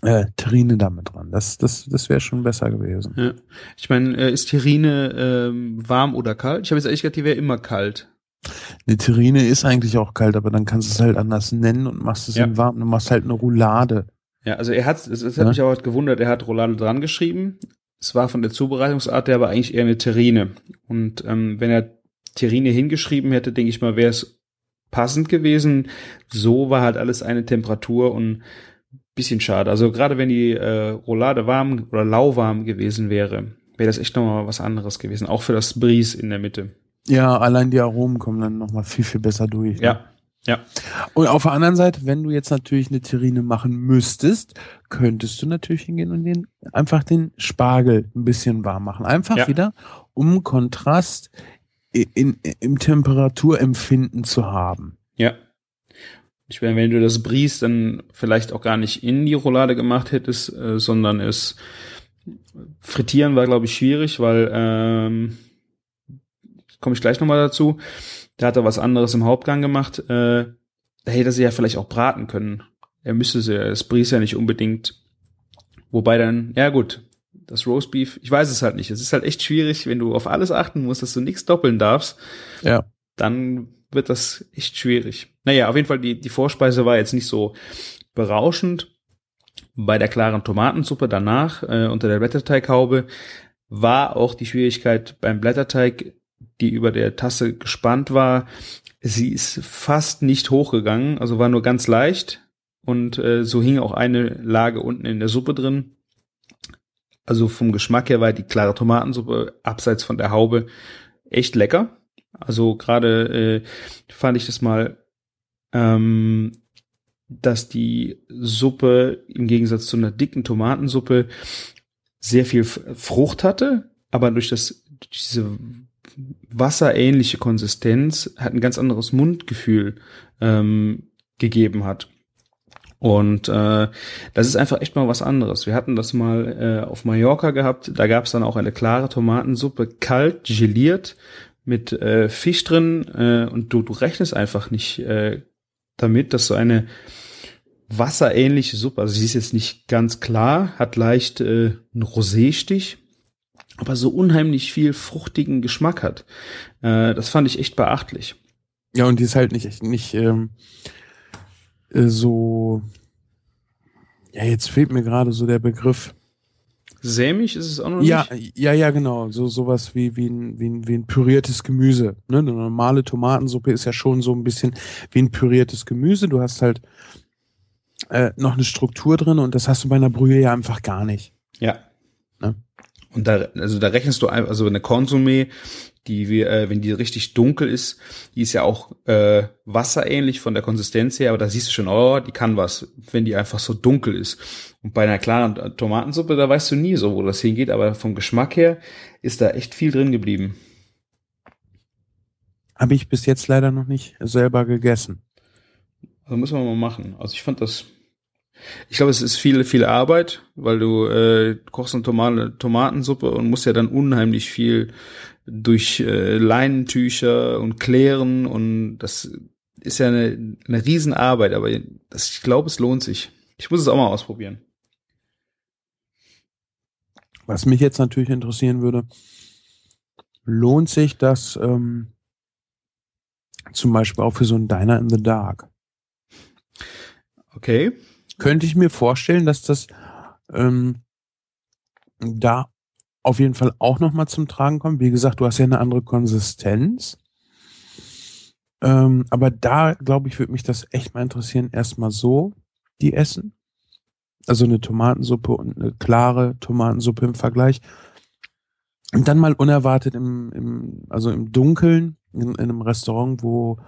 äh, Terrine damit dran. Das, das, das wäre schon besser gewesen. Ja. Ich meine, äh, ist Terrine ähm, warm oder kalt? Ich habe jetzt ehrlich gesagt, die wäre immer kalt. Eine Terrine ist eigentlich auch kalt, aber dann kannst du es halt anders nennen und machst es ja. in warm. Du machst halt eine Roulade. Ja, also er hat, das, das hat ja? mich auch gewundert, er hat Roulade dran geschrieben. Es war von der Zubereitungsart der aber eigentlich eher eine Terrine. Und ähm, wenn er Terrine hingeschrieben hätte, denke ich mal, wäre es passend gewesen. So war halt alles eine Temperatur und bisschen schade. Also gerade wenn die äh, Roulade warm oder lauwarm gewesen wäre, wäre das echt nochmal was anderes gewesen. Auch für das Bries in der Mitte. Ja, allein die Aromen kommen dann nochmal viel, viel besser durch. Ne? Ja. Ja. Und auf der anderen Seite, wenn du jetzt natürlich eine Terrine machen müsstest, könntest du natürlich hingehen und den, einfach den Spargel ein bisschen warm machen. Einfach ja. wieder, um Kontrast in, im Temperaturempfinden zu haben. Ja. Ich meine, wenn du das Bries dann vielleicht auch gar nicht in die Roulade gemacht hättest, äh, sondern es frittieren war, glaube ich, schwierig, weil ähm, komme ich gleich nochmal dazu. Da hat er was anderes im Hauptgang gemacht. Äh, da hätte er sie ja vielleicht auch braten können. Er müsste sie, das Bries ja nicht unbedingt. Wobei dann, ja gut, das Roastbeef, ich weiß es halt nicht. Es ist halt echt schwierig, wenn du auf alles achten musst, dass du nichts doppeln darfst. Ja. Dann wird das echt schwierig. Naja, auf jeden Fall, die, die Vorspeise war jetzt nicht so berauschend. Bei der klaren Tomatensuppe danach, äh, unter der Blätterteighaube, war auch die Schwierigkeit beim Blätterteig, die über der Tasse gespannt war. Sie ist fast nicht hochgegangen, also war nur ganz leicht. Und äh, so hing auch eine Lage unten in der Suppe drin. Also vom Geschmack her war die klare Tomatensuppe abseits von der Haube echt lecker. Also gerade äh, fand ich das mal, ähm, dass die Suppe im Gegensatz zu einer dicken Tomatensuppe sehr viel Frucht hatte, aber durch das diese wasserähnliche Konsistenz hat ein ganz anderes Mundgefühl ähm, gegeben hat. Und äh, das ist einfach echt mal was anderes. Wir hatten das mal äh, auf Mallorca gehabt. Da gab es dann auch eine klare Tomatensuppe, kalt, geliert, mit äh, Fisch drin. Äh, und du, du rechnest einfach nicht äh, damit, dass so eine wasserähnliche Suppe. Also sie ist jetzt nicht ganz klar, hat leicht äh, einen Roséstich, aber so unheimlich viel fruchtigen Geschmack hat. Äh, das fand ich echt beachtlich. Ja, und die ist halt nicht, nicht ähm, äh, so. Ja, jetzt fehlt mir gerade so der Begriff. Sämig ist es auch noch ja, nicht? Ja, ja, genau. So sowas wie wie ein, wie ein, wie ein püriertes Gemüse. Ne? Eine normale Tomatensuppe ist ja schon so ein bisschen wie ein püriertes Gemüse. Du hast halt äh, noch eine Struktur drin und das hast du bei einer Brühe ja einfach gar nicht. Ja. Ne? Und da, also da rechnest du einfach, also eine Konsumé, die wir, äh, wenn die richtig dunkel ist, die ist ja auch äh, wasserähnlich von der Konsistenz her, aber da siehst du schon, oh, die kann was, wenn die einfach so dunkel ist. Und bei einer klaren Tomatensuppe, da weißt du nie so, wo das hingeht, aber vom Geschmack her ist da echt viel drin geblieben. Habe ich bis jetzt leider noch nicht selber gegessen. Also müssen wir mal machen. Also ich fand das ich glaube, es ist viel, viel Arbeit, weil du äh, kochst eine Tomaten, Tomatensuppe und musst ja dann unheimlich viel durch äh, Leinentücher und klären und das ist ja eine, eine Riesenarbeit, aber das, ich glaube, es lohnt sich. Ich muss es auch mal ausprobieren. Was mich jetzt natürlich interessieren würde, lohnt sich das ähm, zum Beispiel auch für so ein Diner in the Dark? Okay könnte ich mir vorstellen, dass das ähm, da auf jeden Fall auch nochmal zum Tragen kommt. Wie gesagt, du hast ja eine andere Konsistenz. Ähm, aber da, glaube ich, würde mich das echt mal interessieren, erstmal so die essen. Also eine Tomatensuppe und eine klare Tomatensuppe im Vergleich. Und dann mal unerwartet im, im also im Dunkeln, in, in einem Restaurant, wo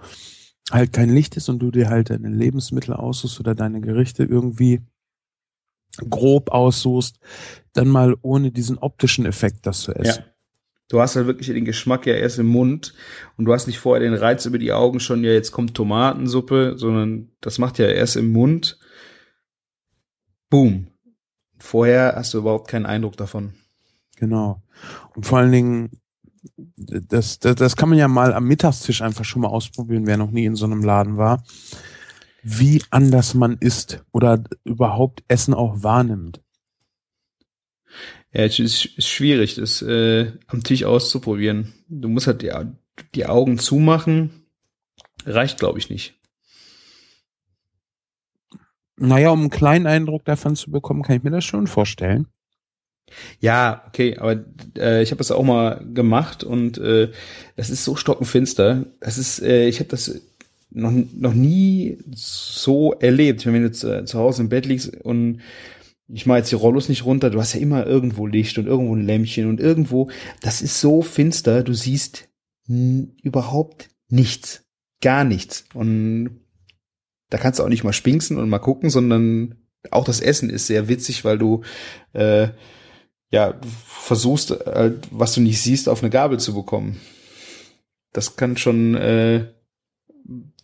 halt kein Licht ist und du dir halt deine Lebensmittel aussuchst oder deine Gerichte irgendwie grob aussuchst, dann mal ohne diesen optischen Effekt das zu essen. Ja. Du hast halt wirklich den Geschmack ja erst im Mund und du hast nicht vorher den Reiz über die Augen schon, ja, jetzt kommt Tomatensuppe, sondern das macht ja erst im Mund. Boom. Vorher hast du überhaupt keinen Eindruck davon. Genau. Und vor allen Dingen, das, das, das kann man ja mal am Mittagstisch einfach schon mal ausprobieren, wer noch nie in so einem Laden war, wie anders man isst oder überhaupt Essen auch wahrnimmt. Ja, es ist, ist schwierig, das äh, am Tisch auszuprobieren. Du musst halt die, die Augen zumachen. Reicht, glaube ich, nicht. Naja, um einen kleinen Eindruck davon zu bekommen, kann ich mir das schon vorstellen. Ja, okay, aber äh, ich habe das auch mal gemacht und äh, das ist so stockenfinster. Das ist, äh, ich habe das noch noch nie so erlebt. Wenn du jetzt äh, zu Hause im Bett liegst und ich mache jetzt die Rollos nicht runter, du hast ja immer irgendwo Licht und irgendwo ein Lämpchen und irgendwo, das ist so finster, du siehst überhaupt nichts, gar nichts und da kannst du auch nicht mal spinksen und mal gucken, sondern auch das Essen ist sehr witzig, weil du äh, ja, du versuchst, äh, was du nicht siehst, auf eine Gabel zu bekommen. Das kann schon, äh,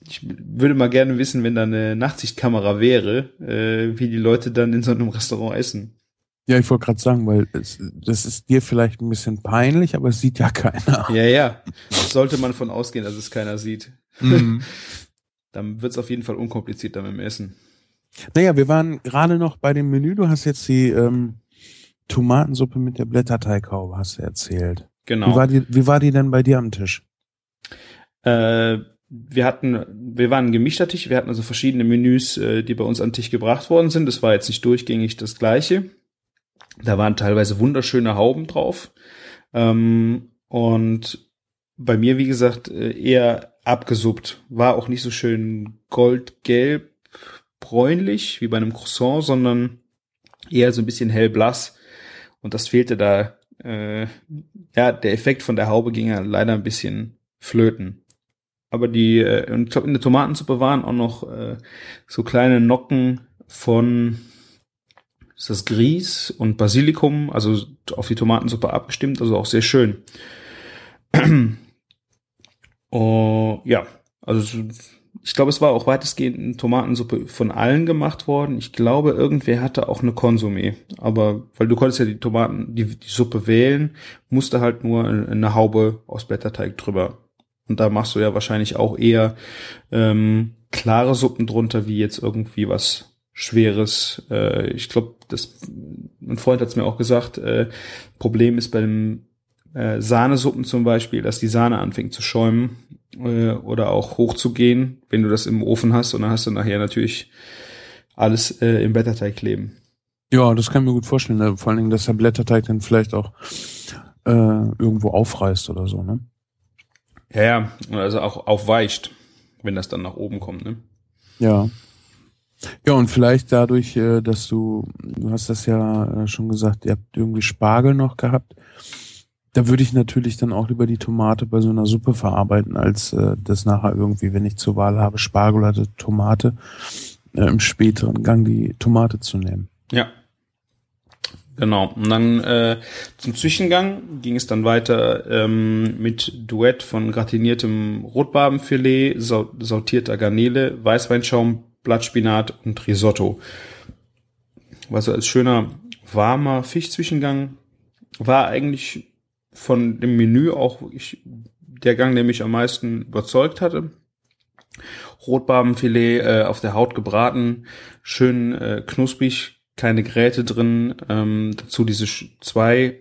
ich würde mal gerne wissen, wenn da eine Nachtsichtkamera wäre, äh, wie die Leute dann in so einem Restaurant essen. Ja, ich wollte gerade sagen, weil es, das ist dir vielleicht ein bisschen peinlich, aber es sieht ja keiner. Ja, ja. Sollte man von ausgehen, dass es keiner sieht. Mhm. [laughs] dann wird es auf jeden Fall unkomplizierter mit dem Essen. Naja, wir waren gerade noch bei dem Menü. Du hast jetzt die ähm, Tomatensuppe mit der Blätterteighaube, hast du erzählt. Genau. Wie war die, wie war die denn bei dir am Tisch? Äh, wir hatten, wir waren ein gemischter Tisch, wir hatten also verschiedene Menüs, äh, die bei uns an den Tisch gebracht worden sind. Das war jetzt nicht durchgängig das gleiche. Da waren teilweise wunderschöne Hauben drauf. Ähm, und bei mir, wie gesagt, äh, eher abgesuppt. War auch nicht so schön goldgelb, bräunlich wie bei einem Croissant, sondern eher so ein bisschen hellblass. Und das fehlte da, äh, ja, der Effekt von der Haube ging ja leider ein bisschen flöten. Aber die, äh, und ich glaube, in der Tomatensuppe waren auch noch äh, so kleine Nocken von ist das Grieß und Basilikum, also auf die Tomatensuppe abgestimmt, also auch sehr schön. [clears throat] oh, ja, also ich glaube, es war auch weitestgehend eine Tomatensuppe von allen gemacht worden. Ich glaube, irgendwer hatte auch eine Konsumé. Aber weil du konntest ja die Tomaten, die, die Suppe wählen, musste halt nur eine Haube aus Blätterteig drüber. Und da machst du ja wahrscheinlich auch eher ähm, klare Suppen drunter, wie jetzt irgendwie was schweres. Äh, ich glaube, das ein Freund hat es mir auch gesagt. Äh, Problem ist bei dem äh, Sahnesuppen zum Beispiel, dass die Sahne anfängt zu schäumen äh, oder auch hochzugehen, wenn du das im Ofen hast und dann hast du nachher natürlich alles äh, im Blätterteig kleben. Ja, das kann ich mir gut vorstellen. Ne? Vor allen Dingen, dass der Blätterteig dann vielleicht auch äh, irgendwo aufreißt oder so, ne? Ja, ja, also auch aufweicht, wenn das dann nach oben kommt, ne? Ja. Ja, und vielleicht dadurch, äh, dass du, du hast das ja äh, schon gesagt, ihr habt irgendwie Spargel noch gehabt. Da würde ich natürlich dann auch lieber die Tomate bei so einer Suppe verarbeiten, als äh, das nachher irgendwie, wenn ich zur Wahl habe, Spargel oder Tomate, äh, im späteren Gang die Tomate zu nehmen. Ja. Genau. Und dann äh, zum Zwischengang ging es dann weiter ähm, mit Duett von gratiniertem Rotbarbenfilet, sautierter Garnele, Weißweinschaum, Blattspinat und Risotto. Was als schöner warmer Fischzwischengang war eigentlich von dem Menü auch ich, der Gang, der mich am meisten überzeugt hatte. Rotbarbenfilet äh, auf der Haut gebraten, schön äh, knusprig, keine Gräte drin. Ähm, dazu diese zwei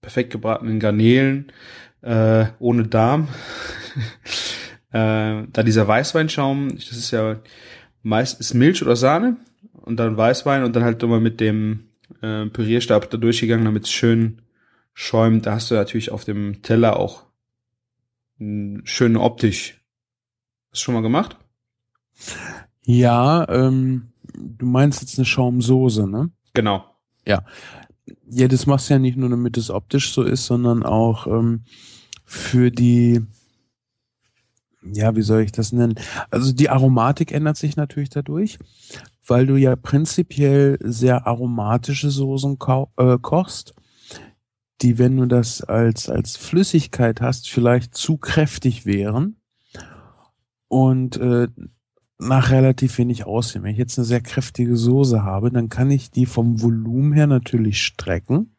perfekt gebratenen Garnelen äh, ohne Darm. [laughs] äh, da dieser Weißweinschaum, das ist ja meist ist Milch oder Sahne und dann Weißwein und dann halt immer mit dem äh, Pürierstab da durchgegangen, damit es schön schäumt. Da hast du natürlich auf dem Teller auch schön optisch. Hast du schon mal gemacht? Ja, ähm, du meinst jetzt eine Schaumsoße, ne? Genau. Ja. Ja, das machst du ja nicht nur, damit es optisch so ist, sondern auch ähm, für die, ja, wie soll ich das nennen? Also die Aromatik ändert sich natürlich dadurch, weil du ja prinzipiell sehr aromatische Soßen äh, kochst, die, wenn du das als, als Flüssigkeit hast, vielleicht zu kräftig wären. Und äh, nach relativ wenig aussehen. Wenn ich jetzt eine sehr kräftige Soße habe, dann kann ich die vom Volumen her natürlich strecken.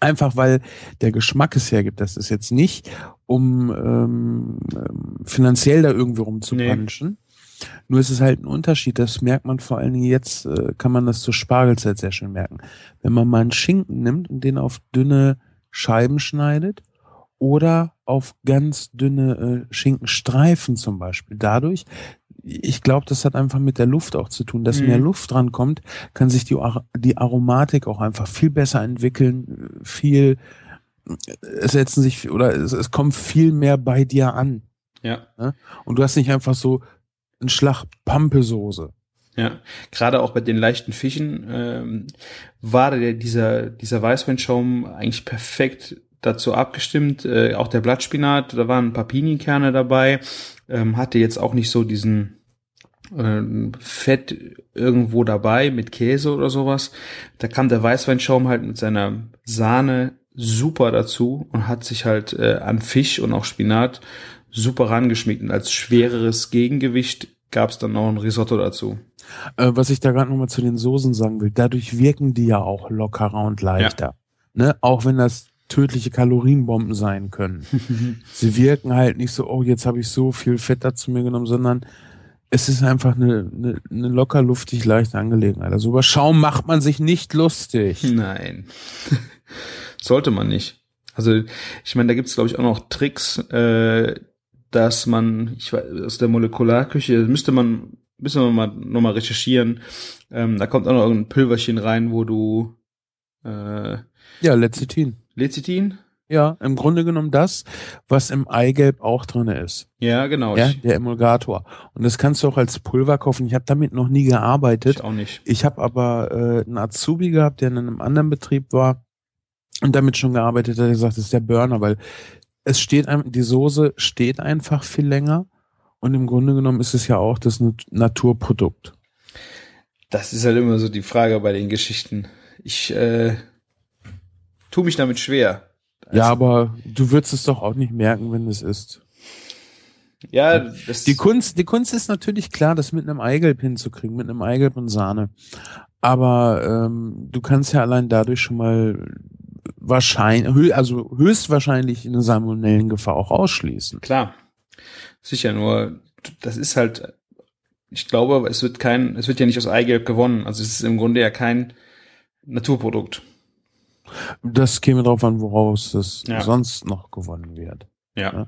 Einfach weil der Geschmack es hergibt. Das ist jetzt nicht, um ähm, ähm finanziell da irgendwie rumzupanschen. Nee. Nur ist es halt ein Unterschied. Das merkt man vor allen Dingen jetzt, äh, kann man das zur Spargelzeit sehr schön merken. Wenn man mal einen Schinken nimmt und den auf dünne Scheiben schneidet oder auf ganz dünne äh, Schinkenstreifen zum Beispiel. Dadurch, ich glaube, das hat einfach mit der Luft auch zu tun. Dass mhm. mehr Luft dran kommt, kann sich die, die Aromatik auch einfach viel besser entwickeln, viel, es setzen sich, oder es, es kommt viel mehr bei dir an. Ja. Ne? Und du hast nicht einfach so einen Schlag Pampesoße. Ja, gerade auch bei den leichten Fischen ähm, war der, dieser, dieser Weißweinschaum eigentlich perfekt dazu abgestimmt. Äh, auch der Blattspinat, da waren ein paar Pinienkerne dabei, ähm, hatte jetzt auch nicht so diesen äh, Fett irgendwo dabei mit Käse oder sowas. Da kam der Weißweinschaum halt mit seiner Sahne super dazu und hat sich halt äh, an Fisch und auch Spinat super rangeschmiegt. Und als schwereres Gegengewicht gab es dann noch ein Risotto dazu. Äh, was ich da gerade nochmal zu den Soßen sagen will, dadurch wirken die ja auch lockerer und leichter. Ja. Ne? Auch wenn das tödliche Kalorienbomben sein können. [laughs] Sie wirken halt nicht so, oh, jetzt habe ich so viel Fett dazu mir genommen, sondern es ist einfach eine, eine, eine locker luftig leichte Angelegenheit. Also über Schaum macht man sich nicht lustig. [laughs] Nein. [laughs] Sollte man nicht. Also ich meine, da gibt es, glaube ich, auch noch Tricks, äh, dass man, ich weiß, aus der Molekularküche, müsste man, müssen wir mal nochmal recherchieren. Ähm, da kommt auch noch ein Pülverchen rein, wo du äh, ja, Lecithin. Lecithin? Ja, im Grunde genommen das, was im Eigelb auch drinne ist. Ja, genau. Ja, der Emulgator. Und das kannst du auch als Pulver kaufen. Ich habe damit noch nie gearbeitet. Ich auch nicht. Ich habe aber äh, einen Azubi gehabt, der in einem anderen Betrieb war und damit schon gearbeitet hat. Er gesagt, das ist der Burner, weil es steht die Soße steht einfach viel länger und im Grunde genommen ist es ja auch das Naturprodukt. Das ist halt immer so die Frage bei den Geschichten. Ich äh, tue mich damit schwer. Also, ja, aber du würdest es doch auch nicht merken, wenn es ist. Ja, das die Kunst, die Kunst ist natürlich klar, das mit einem Eigelb hinzukriegen, mit einem Eigelb und Sahne. Aber ähm, du kannst ja allein dadurch schon mal wahrscheinlich, also höchstwahrscheinlich eine Salmonellengefahr auch ausschließen. Klar, sicher nur, das ist halt ich glaube, es wird kein, es wird ja nicht aus Eigelb gewonnen. Also es ist im Grunde ja kein Naturprodukt. Das käme drauf an, woraus es Ja. sonst noch gewonnen wird. Ja. Ja.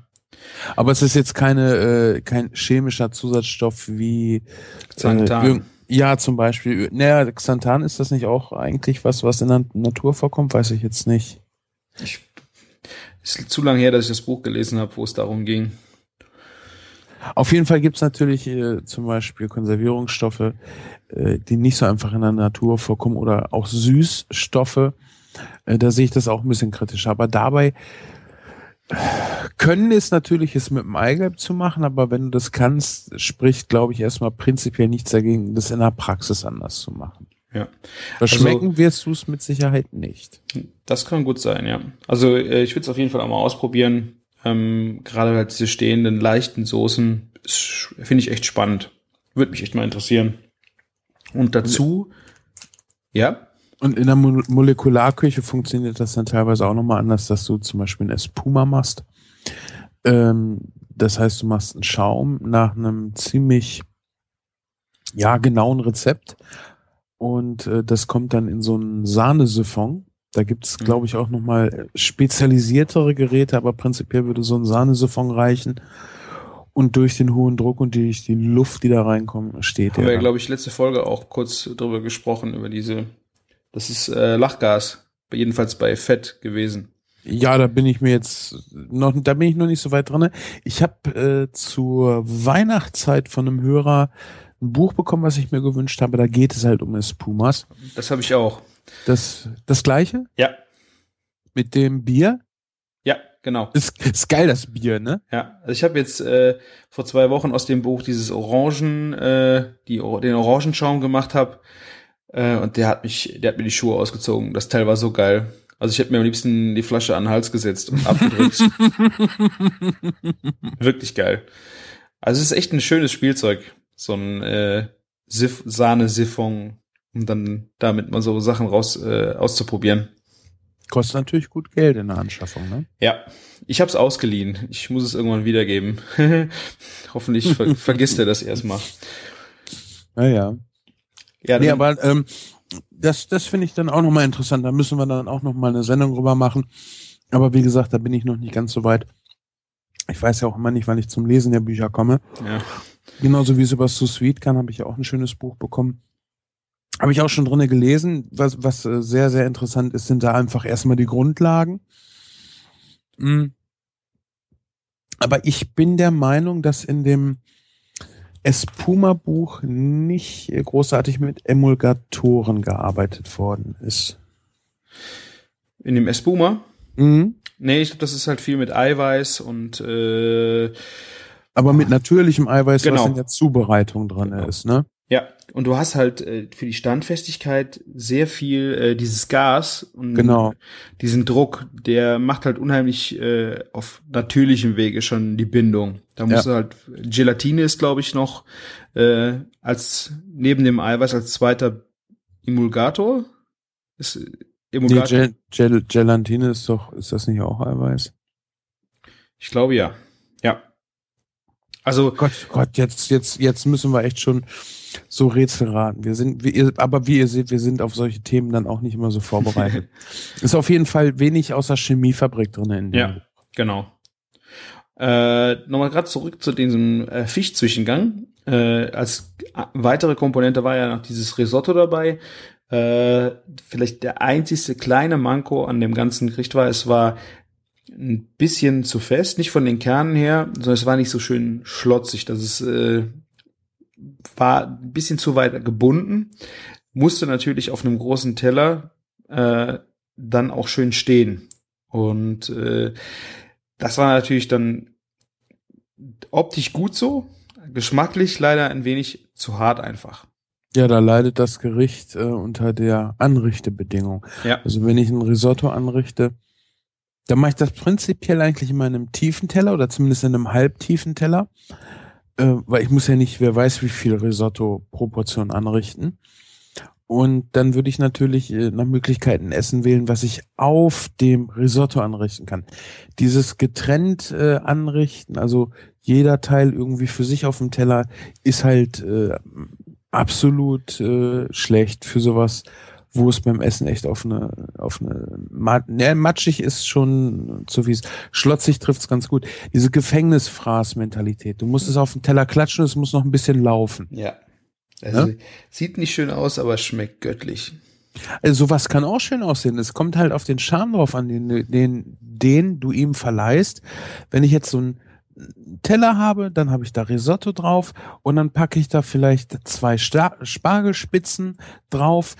Aber es ist jetzt keine, äh, kein chemischer Zusatzstoff wie Xanthan. Äh, ja, zum Beispiel. Naja, Xanthan ist das nicht auch eigentlich was, was in der Natur vorkommt? Weiß ich jetzt nicht. Ich, ist zu lange her, dass ich das Buch gelesen habe, wo es darum ging. Auf jeden Fall gibt's natürlich äh, zum Beispiel Konservierungsstoffe, äh, die nicht so einfach in der Natur vorkommen oder auch Süßstoffe. Äh, da sehe ich das auch ein bisschen kritischer. Aber dabei können es natürlich, es mit dem Eigelb zu machen, aber wenn du das kannst, spricht, glaube ich, erstmal prinzipiell nichts dagegen, das in der Praxis anders zu machen. Ja. Verschmecken wirst du es mit Sicherheit nicht. Das kann gut sein, ja. Also äh, ich würde es auf jeden Fall auch mal ausprobieren. Ähm, Gerade halt diese stehenden, leichten Soßen ist- finde ich echt spannend. Würde mich echt mal interessieren. Und dazu, ja, Und in der Mo Molekularküche funktioniert das dann teilweise auch nochmal anders, dass du zum Beispiel ein Espuma machst. Ähm, das heißt, du machst einen Schaum nach einem ziemlich ja genauen Rezept und äh, das kommt dann in so einen Sahnesiphon. Da gibt's, Mhm. glaube ich, auch nochmal spezialisiertere Geräte, aber prinzipiell würde so ein Sahnesiphon reichen. Und durch den hohen Druck und durch die Luft, die da reinkommt, steht haben der. wir, glaube ich, letzte Folge auch kurz drüber gesprochen, über diese, das ist äh, Lachgas, jedenfalls bei Fett gewesen. Ja, da bin ich mir jetzt noch, da bin ich noch nicht so weit dran. Ich habe äh, zur Weihnachtszeit von einem Hörer ein Buch bekommen, was ich mir gewünscht habe. Da geht es halt um Espumas. Das habe ich auch. Das, das gleiche Ja, mit dem Bier. ja, genau. Ist, ist geil, das Bier, ne? Ja, also ich habe jetzt äh, vor zwei Wochen aus dem Buch dieses Orangen, äh, die, den Orangenschaum gemacht habe. Äh, und der hat mich, der hat mir die Schuhe ausgezogen. Das Teil war so geil. Also ich hätte mir am liebsten die Flasche an den Hals gesetzt und abgedrückt. [laughs] Wirklich geil. Also es ist echt ein schönes Spielzeug. So ein äh, Sif Sahne-Siphon, um dann damit mal so Sachen raus äh, auszuprobieren. Kostet natürlich gut Geld in der Anschaffung, ne? Ja, ich habe es ausgeliehen. Ich muss es irgendwann wiedergeben. [laughs] Hoffentlich ver vergisst er das erstmal. Naja. Ja, Nee, aber ähm, das, das finde ich dann auch nochmal interessant. Da müssen wir dann auch nochmal eine Sendung drüber machen. Aber wie gesagt, da bin ich noch nicht ganz so weit. Ich weiß ja auch immer nicht, wann ich zum Lesen der Bücher komme. ja. Genauso wie es über Sous Sweet kann, habe ich ja auch ein schönes Buch bekommen. Habe ich auch schon drinne gelesen. Was, was äh, sehr, sehr interessant ist, sind da einfach erstmal die Grundlagen. Mm. Aber ich bin der Meinung, dass in dem Espuma-Buch nicht äh, großartig mit Emulgatoren gearbeitet worden ist. In dem Espuma? Mhm. Nee, ich glaube, das ist halt viel mit Eiweiß und äh, Aber mit natürlichem Eiweiß, was Genau. in der Zubereitung drin Genau. ist, ne? ja, und du hast halt äh, für die Standfestigkeit sehr viel äh, dieses Gas und Genau. diesen Druck, der macht halt unheimlich äh, auf natürlichem Wege schon die Bindung. Da musst du halt Gelatine ist, glaube ich, noch äh, als neben dem Eiweiß als zweiter Emulgator. Ist äh, Nee, Emulgator? Gel Gel Gelatine ist doch, ist das nicht auch Eiweiß? Ich glaube ja. Ja. Also Gott, Gott, jetzt, jetzt, jetzt müssen wir echt schon so Rätsel raten. Wir sind, wie ihr, aber wie ihr seht, wir sind auf solche Themen dann auch nicht immer so vorbereitet. [laughs] ist auf jeden Fall wenig außer Chemiefabrik drin. Ja, genau. Äh, Nochmal gerade zurück zu diesem äh, Fischzwischengang. Äh, als weitere Komponente war ja noch dieses Risotto dabei. Äh, vielleicht der einzigste kleine Manko an dem ganzen Gericht war, es war ein bisschen zu fest, nicht von den Kernen her, sondern es war nicht so schön schlotzig. Das ist, äh, war ein bisschen zu weit gebunden, musste natürlich auf einem großen Teller äh, dann auch schön stehen. Und äh, das war natürlich dann optisch gut so, geschmacklich leider ein wenig zu hart einfach. Ja, da leidet das Gericht äh, unter der Anrichtebedingung. Ja. Also wenn ich ein Risotto anrichte, dann mache ich das prinzipiell eigentlich immer in einem tiefen Teller oder zumindest in einem halbtiefen Teller. Äh, weil ich muss ja nicht, wer weiß, wie viel Risotto pro Portion anrichten. Und dann würde ich natürlich äh, nach Möglichkeiten Essen wählen, was ich auf dem Risotto anrichten kann. Dieses getrennt äh, anrichten, also jeder Teil irgendwie für sich auf dem Teller, ist halt äh, absolut äh, schlecht für sowas, wo es beim Essen echt auf eine, auf eine, ne, matschig ist schon zu fies. Schlotzig trifft's ganz gut. Diese Gefängnisfraß-Mentalität. Du musst es auf den Teller klatschen, es muss noch ein bisschen laufen. Ja. Also Ja? sieht nicht schön aus, aber schmeckt göttlich. Also sowas kann auch schön aussehen. Es kommt halt auf den Charme drauf an, den, den, den du ihm verleihst. Wenn ich jetzt so einen Teller habe, dann habe ich da Risotto drauf und dann packe ich da vielleicht zwei Spargelspitzen drauf.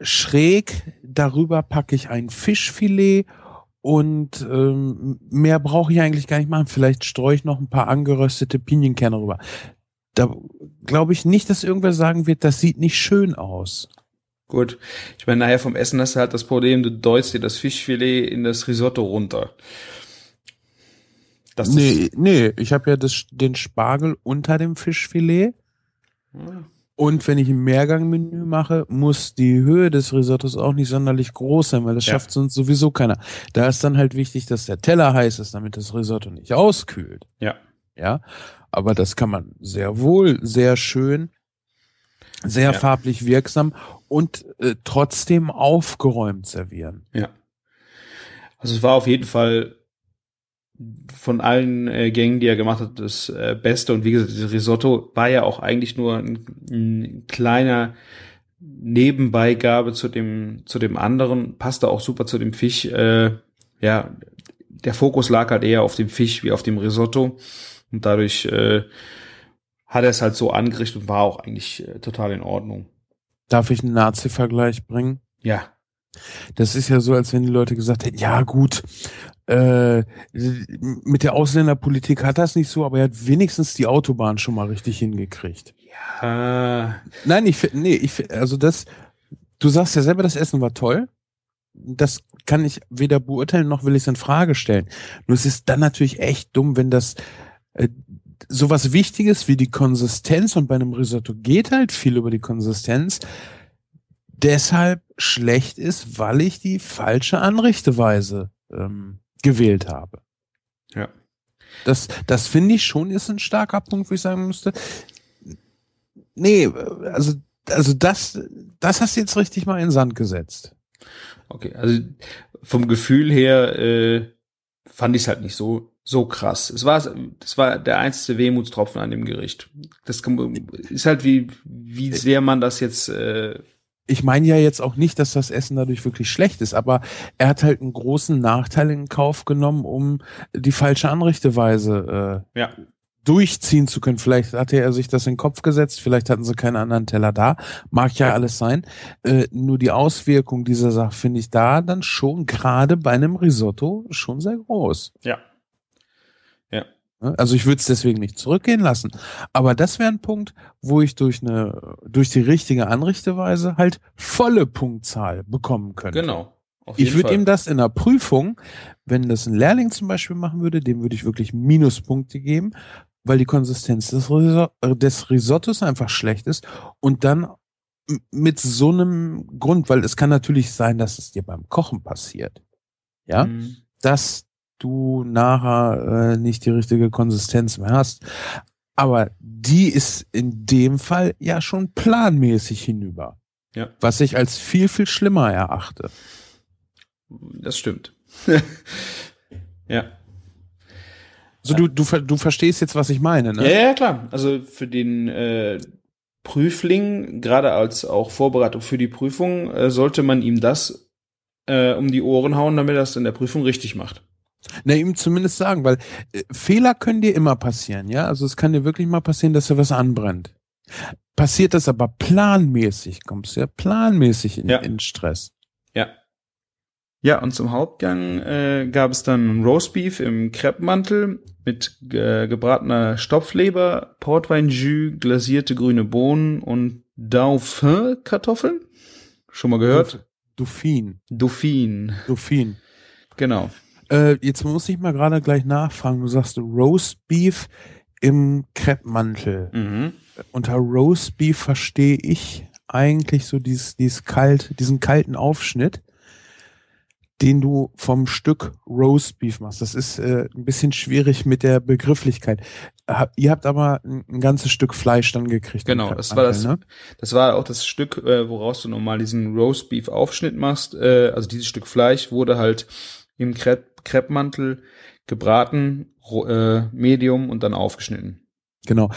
Schräg darüber packe ich ein Fischfilet und ähm, mehr brauche ich eigentlich gar nicht machen. Vielleicht streue ich noch ein paar angeröstete Pinienkerne rüber. Da glaube ich nicht, dass irgendwer sagen wird, das sieht nicht schön aus. Gut. Ich meine, nachher vom Essen hast du halt das Problem, du deust dir das Fischfilet in das Risotto runter. Das Nee, nee, ich habe ja das, den Spargel unter dem Fischfilet. Und wenn ich ein Mehrgangmenü mache, muss die Höhe des Risottos auch nicht sonderlich groß sein, weil das Ja. schafft sonst sowieso keiner. Da ist dann halt wichtig, dass der Teller heiß ist, damit das Risotto nicht auskühlt. Ja. Ja, aber das kann man sehr wohl, sehr schön, sehr Ja. farblich wirksam und äh, trotzdem aufgeräumt servieren. Ja. Also es war auf jeden Fall von allen äh, Gängen, die er gemacht hat, das äh, Beste. Und wie gesagt, dieses Risotto war ja auch eigentlich nur ein, ein kleiner Nebenbeigabe zu dem, zu dem anderen. Passte auch super zu dem Fisch. Äh, ja, der Fokus lag halt eher auf dem Fisch wie auf dem Risotto. Und dadurch äh, hat er es halt so angerichtet und war auch eigentlich äh, total in Ordnung. Darf ich einen Nazi-Vergleich bringen? Ja, Das ist ja so, als wenn die Leute gesagt hätten, ja gut, äh, mit der Ausländerpolitik hat das nicht so, aber er hat wenigstens die Autobahn schon mal richtig hingekriegt. ja, Nein, ich finde, nee, ich also das, du sagst ja selber, das Essen war toll. Das kann ich weder beurteilen, noch will ich es in Frage stellen. Nur es ist dann natürlich echt dumm, wenn das äh, sowas Wichtiges wie die Konsistenz und bei einem Risotto geht halt viel über die Konsistenz, deshalb schlecht ist, weil ich die falsche Anrichteweise ähm, gewählt habe. ja. Das, das finde ich schon ist ein starker Punkt, wo ich sagen müsste. Nee, also, also das, das hast du jetzt richtig mal in den Sand gesetzt. Okay, also vom Gefühl her äh, fand ich es halt nicht so so krass. Es war das war der einzige Wehmutstropfen an dem Gericht. Das ist halt wie wie sehr man das jetzt äh, Ich meine ja jetzt auch nicht, dass das Essen dadurch wirklich schlecht ist, aber er hat halt einen großen Nachteil in Kauf genommen, um die falsche Anrichteweise äh, ja durchziehen zu können. Vielleicht hatte er sich das in den Kopf gesetzt, vielleicht hatten sie keinen anderen Teller da. Mag ja alles sein. Äh, nur die Auswirkung dieser Sache finde ich da dann schon gerade bei einem Risotto schon sehr groß. ja? Also ich würde es deswegen nicht zurückgehen lassen. Aber das wäre ein Punkt, wo ich durch eine, durch die richtige Anrichteweise halt volle Punktzahl bekommen könnte. genau. Ich würde ihm das in der Prüfung, wenn das ein Lehrling zum Beispiel machen würde, dem würde ich wirklich Minuspunkte geben, weil die Konsistenz des, Riso äh, des Risottos einfach schlecht ist und dann mit so einem Grund, weil es kann natürlich sein, dass es dir beim Kochen passiert. Ja, Mhm. dass du nachher äh, nicht die richtige Konsistenz mehr hast. Aber die ist in dem Fall ja schon planmäßig hinüber. Ja. Was ich als viel, viel schlimmer erachte. Das stimmt. [laughs] ja. So, du, du, du verstehst jetzt, was ich meine, ne? Ja, ja, klar. Also für den äh, Prüfling, gerade als auch Vorbereitung für die Prüfung, äh, sollte man ihm das äh, um die Ohren hauen, damit er das in der Prüfung richtig macht. Na, ihm zumindest sagen, weil äh, Fehler können dir immer passieren, ja? Also es kann dir wirklich mal passieren, dass dir was anbrennt. Passiert das aber planmäßig, kommst du ja planmäßig in, Ja. in Stress. Ja. Ja, und zum Hauptgang äh, gab es dann Roastbeef im Kreppmantel mit äh, gebratener Stopfleber, Portweinjus, glasierte grüne Bohnen und Dauphin-Kartoffeln. Schon mal gehört? Dauphine, Dauphine, Dauphine. genau. Äh, jetzt muss ich mal gerade gleich nachfragen. Du sagst Roast Beef im Kreppmantel. Mhm. Unter Roast Beef verstehe ich eigentlich so dieses, dieses kalt, diesen kalten Aufschnitt, den du vom Stück Roast Beef machst. Das ist äh, ein bisschen schwierig mit der Begrifflichkeit. Hab, ihr habt aber ein, ein, ganzes Stück Fleisch dann gekriegt. Genau, das war das. Ne? Das war auch das Stück, äh, woraus du normal diesen Roast Beef Aufschnitt machst. Äh, also dieses Stück Fleisch wurde halt im Kreppmantel gebraten, äh, Medium und dann aufgeschnitten. Genau.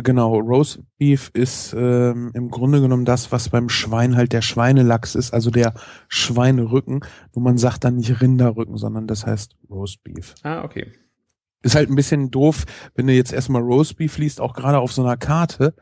Genau, Roast Beef ist ähm, im Grunde genommen das, was beim Schwein halt der Schweinelachs ist, also der Schweinerücken. Nur man sagt dann nicht Rinderrücken, sondern das heißt Roast Beef. Ah, okay. Ist halt ein bisschen doof, wenn du jetzt erstmal Roast Beef liest, auch gerade auf so einer Karte,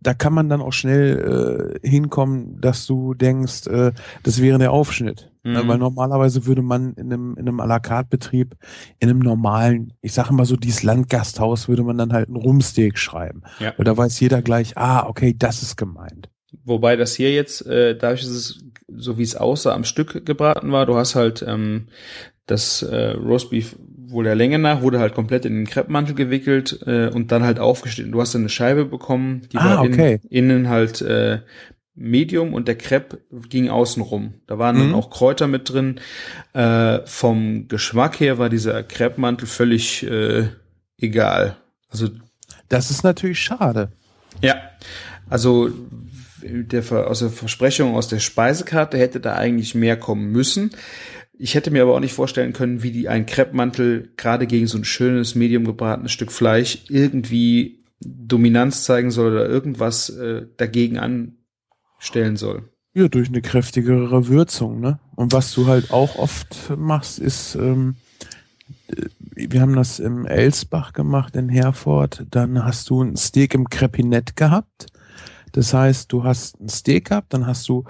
da kann man dann auch schnell äh, hinkommen, dass du denkst, äh, das wäre der Aufschnitt. Ne, mhm. weil normalerweise würde man in einem, in einem à la carte Betrieb, in einem normalen, ich sage mal so, dieses Landgasthaus, würde man dann halt ein Rumsteak schreiben. Ja. Weil da weiß jeder gleich, ah, okay, das ist gemeint. Wobei das hier jetzt, äh, dadurch, dass es so wie es aussah, am Stück gebraten war, du hast halt ähm, das äh, Roastbeef wohl der Länge nach, wurde halt komplett in den Kreppmantel gewickelt äh, und dann halt aufgeschnitten. Du hast dann eine Scheibe bekommen, die ah, war okay. in, innen halt äh, Medium und der Crepe ging außen rum. Da waren mhm. dann auch Kräuter mit drin. Äh, vom Geschmack her war dieser Crepe-Mantel völlig äh, egal. Also das ist natürlich schade. Ja, also der, aus der Versprechung aus der Speisekarte hätte da eigentlich mehr kommen müssen. Ich hätte mir aber auch nicht vorstellen können, wie die ein Kreppmantel gerade gegen so ein schönes, medium gebratenes Stück Fleisch irgendwie Dominanz zeigen soll oder irgendwas äh, dagegen anstellen soll. Ja, durch eine kräftigere Würzung, ne? Und was du halt auch oft machst, ist, ähm, äh, wir haben das im Elsbach gemacht in Herford, dann hast du ein Steak im Crepinett gehabt. Das heißt, du hast ein Steak gehabt, dann hast du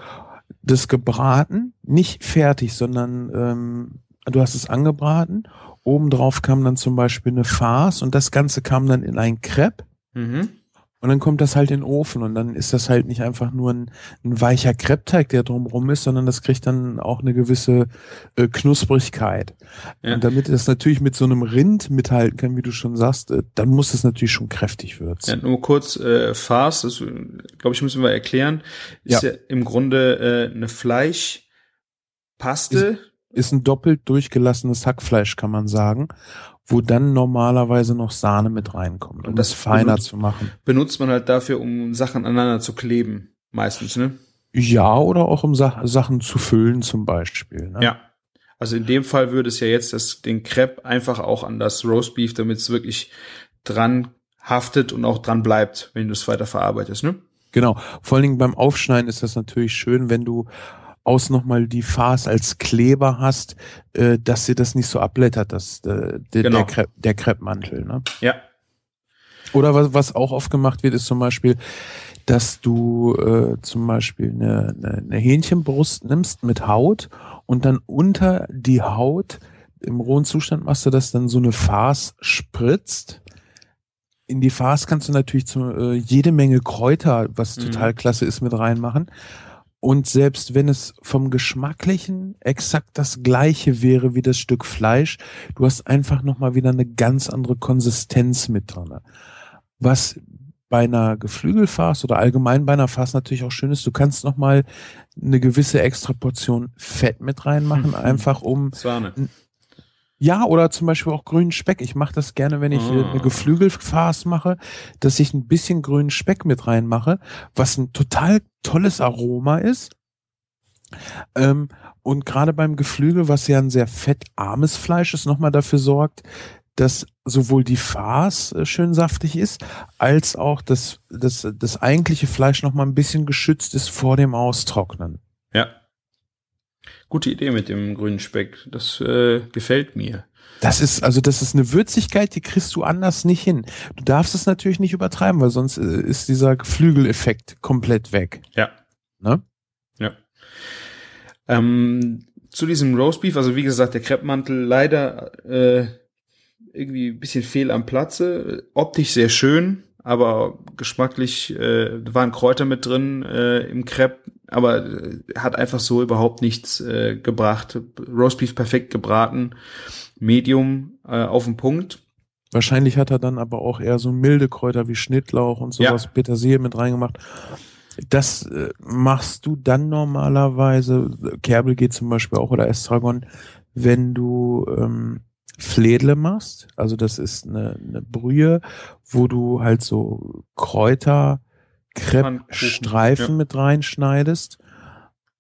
das gebraten, nicht fertig, sondern ähm, du hast es angebraten. Obendrauf kam dann zum Beispiel eine Farce und das Ganze kam dann in ein Crepe. Mhm. Und dann kommt das halt in den Ofen und dann ist das halt nicht einfach nur ein, ein weicher Kreppteig, der drumrum ist, sondern das kriegt dann auch eine gewisse äh, Knusprigkeit. Ja. Und damit das natürlich mit so einem Rind mithalten kann, wie du schon sagst, äh, dann muss es natürlich schon kräftig würzen. Ja, nur kurz, äh, Farce, das glaube ich, müssen wir erklären, ist ja, ja im Grunde äh, eine Fleischpaste. Ist, ist ein doppelt durchgelassenes Hackfleisch, kann man sagen wo dann normalerweise noch Sahne mit reinkommt, um und das, das feiner benutzt, zu machen. Benutzt man halt dafür, um Sachen aneinander zu kleben, meistens, ne? Ja, oder auch um Sa Sachen zu füllen zum Beispiel. Ne? Ja. Also in dem Fall würde es ja jetzt das, den Crepe einfach auch an das Roastbeef, damit es wirklich dran haftet und auch dran bleibt, wenn du es weiter verarbeitest, ne? Genau. Vor allen Dingen beim Aufschneiden ist das natürlich schön, wenn du aus nochmal die Farce als Kleber hast, äh, dass sie das nicht so abblättert, das, äh, der, genau. der, Crepe, der Kreppmantel. Ne? Ja. Oder was, was auch oft gemacht wird, ist zum Beispiel, dass du äh, zum Beispiel eine, eine, eine Hähnchenbrust nimmst mit Haut und dann unter die Haut im rohen Zustand machst du das dann so eine Farce spritzt. In die Farce kannst du natürlich zu, äh, jede Menge Kräuter, was mhm. total klasse ist, mit reinmachen. Und selbst wenn es vom Geschmacklichen exakt das gleiche wäre wie das Stück Fleisch, du hast einfach nochmal wieder eine ganz andere Konsistenz mit drin. Was bei einer Geflügelfarce oder allgemein bei einer Farce natürlich auch schön ist, du kannst nochmal eine gewisse extra Portion Fett mit reinmachen, [laughs] einfach um Sahne. Ja, oder zum Beispiel auch grünen Speck. Ich mache das gerne, wenn ich oh. eine Geflügelfarce mache, dass ich ein bisschen grünen Speck mit reinmache, was ein total tolles Aroma ist. Ähm, und gerade beim Geflügel, was ja ein sehr fettarmes Fleisch ist, nochmal dafür sorgt, dass sowohl die Farce äh, schön saftig ist, als auch das, das, das eigentliche Fleisch nochmal ein bisschen geschützt ist vor dem Austrocknen. Gute Idee mit dem grünen Speck. Das äh, gefällt mir. Das ist, also das ist eine Würzigkeit, die kriegst du anders nicht hin. Du darfst es natürlich nicht übertreiben, weil sonst äh, ist dieser Flügeleffekt komplett weg. Ja. Ne? Ja. Ähm, zu diesem Roastbeef, also wie gesagt, der Kreppmantel leider äh, irgendwie ein bisschen fehl am Platze. Optisch sehr schön, aber geschmacklich äh, waren Kräuter mit drin äh, im Crepe, aber äh, hat einfach so überhaupt nichts äh, gebracht. Roastbeef perfekt gebraten, Medium äh, auf den Punkt. Wahrscheinlich hat er dann aber auch eher so milde Kräuter wie Schnittlauch und sowas, ja. Petersilie mit reingemacht. Das äh, machst du dann normalerweise, Kerbel geht zum Beispiel auch oder Estragon, wenn du ähm, Fledle machst. Also das ist eine, eine Brühe, wo du halt so Kräuter, Crepe-Streifen ja. mit reinschneidest.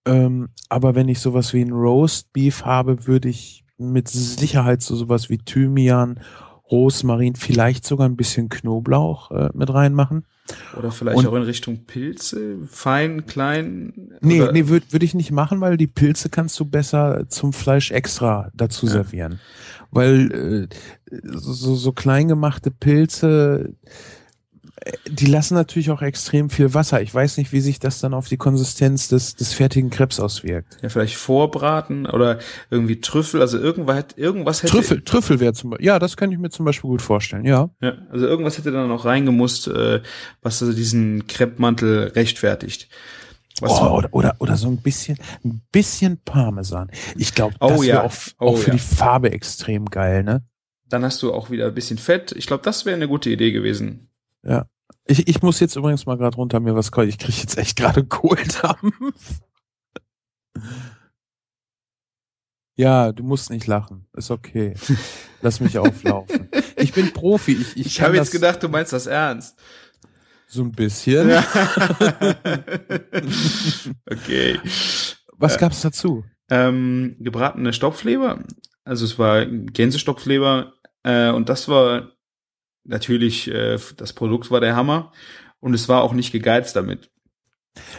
Ähm, aber wenn ich sowas wie ein Roast Beef habe, würde ich mit Sicherheit so sowas wie Thymian, Rosmarin, vielleicht sogar ein bisschen Knoblauch äh, mit reinmachen. Oder vielleicht und, auch in Richtung Pilze, fein, klein. Nee, oder? nee, würde würd ich nicht machen, weil die Pilze kannst du besser zum Fleisch extra dazu ja. servieren. Weil äh, so, so klein gemachte Pilze, die lassen natürlich auch extrem viel Wasser. Ich weiß nicht, wie sich das dann auf die Konsistenz des, des fertigen Krebs auswirkt. Ja, vielleicht vorbraten oder irgendwie Trüffel, also irgendwas, irgendwas hätte. Trüffel, Trüffel wäre zum Beispiel, ja, das könnte ich mir zum Beispiel gut vorstellen, ja. Ja, also irgendwas hätte dann noch reingemusst, äh, was also diesen Kreppmantel rechtfertigt. Was oh, oder, oder, oder so ein bisschen, ein bisschen Parmesan. Ich glaube, das oh, ja. auch, auch oh, für ja. die Farbe extrem geil, ne? Dann hast du auch wieder ein bisschen Fett. Ich glaube, das wäre eine gute Idee gewesen. Ja. Ich, ich muss jetzt übrigens mal gerade runter mir was kochen. Ich kriege jetzt echt gerade [laughs] Kohldampf. Ja, du musst nicht lachen. Ist okay. Lass mich auflaufen. Ich bin Profi. Ich, ich, ich habe jetzt gedacht, du meinst das ernst. So ein bisschen. Ja. [laughs] okay. Was gab's dazu? Ähm, gebratene Stopfleber. Also es war Gänsestopfleber äh, und das war natürlich, äh, das Produkt war der Hammer und es war auch nicht gegeizt damit.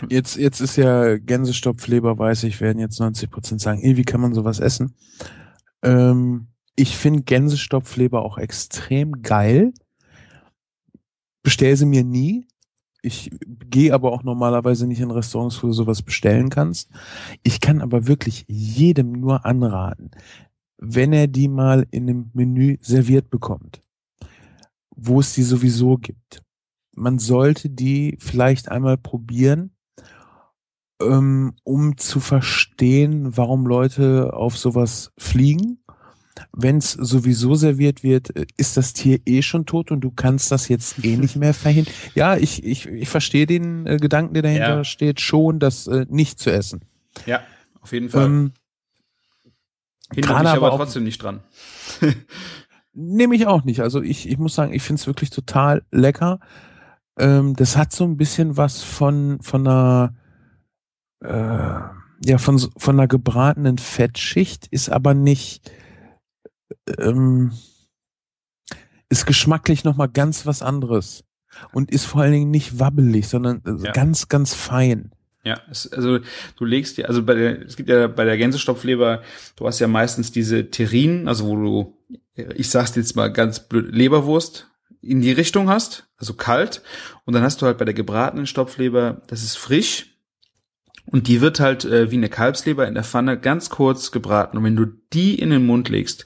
Jetzt, jetzt ist ja Gänsestopfleber, weiß ich, werden jetzt 90 Prozent sagen, ey, wie kann man sowas essen? Ähm, ich finde Gänsestopfleber auch extrem geil. Bestell sie mir nie. Ich gehe aber auch normalerweise nicht in Restaurants, wo du sowas bestellen kannst. Ich kann aber wirklich jedem nur anraten, wenn er die mal in einem Menü serviert bekommt wo es die sowieso gibt. Man sollte die vielleicht einmal probieren, ähm, um zu verstehen, warum Leute auf sowas fliegen. Wenn es sowieso serviert wird, ist das Tier eh schon tot und du kannst das jetzt eh [laughs] nicht mehr verhindern. Ja, ich, ich, ich verstehe den äh, Gedanken, der dahinter ja. steht, schon, das äh, nicht zu essen. Ja, auf jeden Fall. Ähm, Hindert mich aber, aber trotzdem nicht dran. [laughs] Nehme ich auch nicht. Also ich, ich muss sagen, ich finde es wirklich total lecker. Ähm, das hat so ein bisschen was von, von einer, äh, ja, von, von einer gebratenen Fettschicht, ist aber nicht, ähm, ist geschmacklich nochmal ganz was anderes. Und ist vor allen Dingen nicht wabbelig, sondern ja. ganz, ganz fein. Ja, es, also du legst dir, also bei der, es gibt ja bei der Gänsestopfleber, du hast ja meistens diese Terrinen, also wo du, ich sag's jetzt mal ganz blöd, Leberwurst in die Richtung hast, also kalt, und dann hast du halt bei der gebratenen Stopfleber, das ist frisch, und die wird halt äh, wie eine Kalbsleber in der Pfanne ganz kurz gebraten. Und wenn du die in den Mund legst,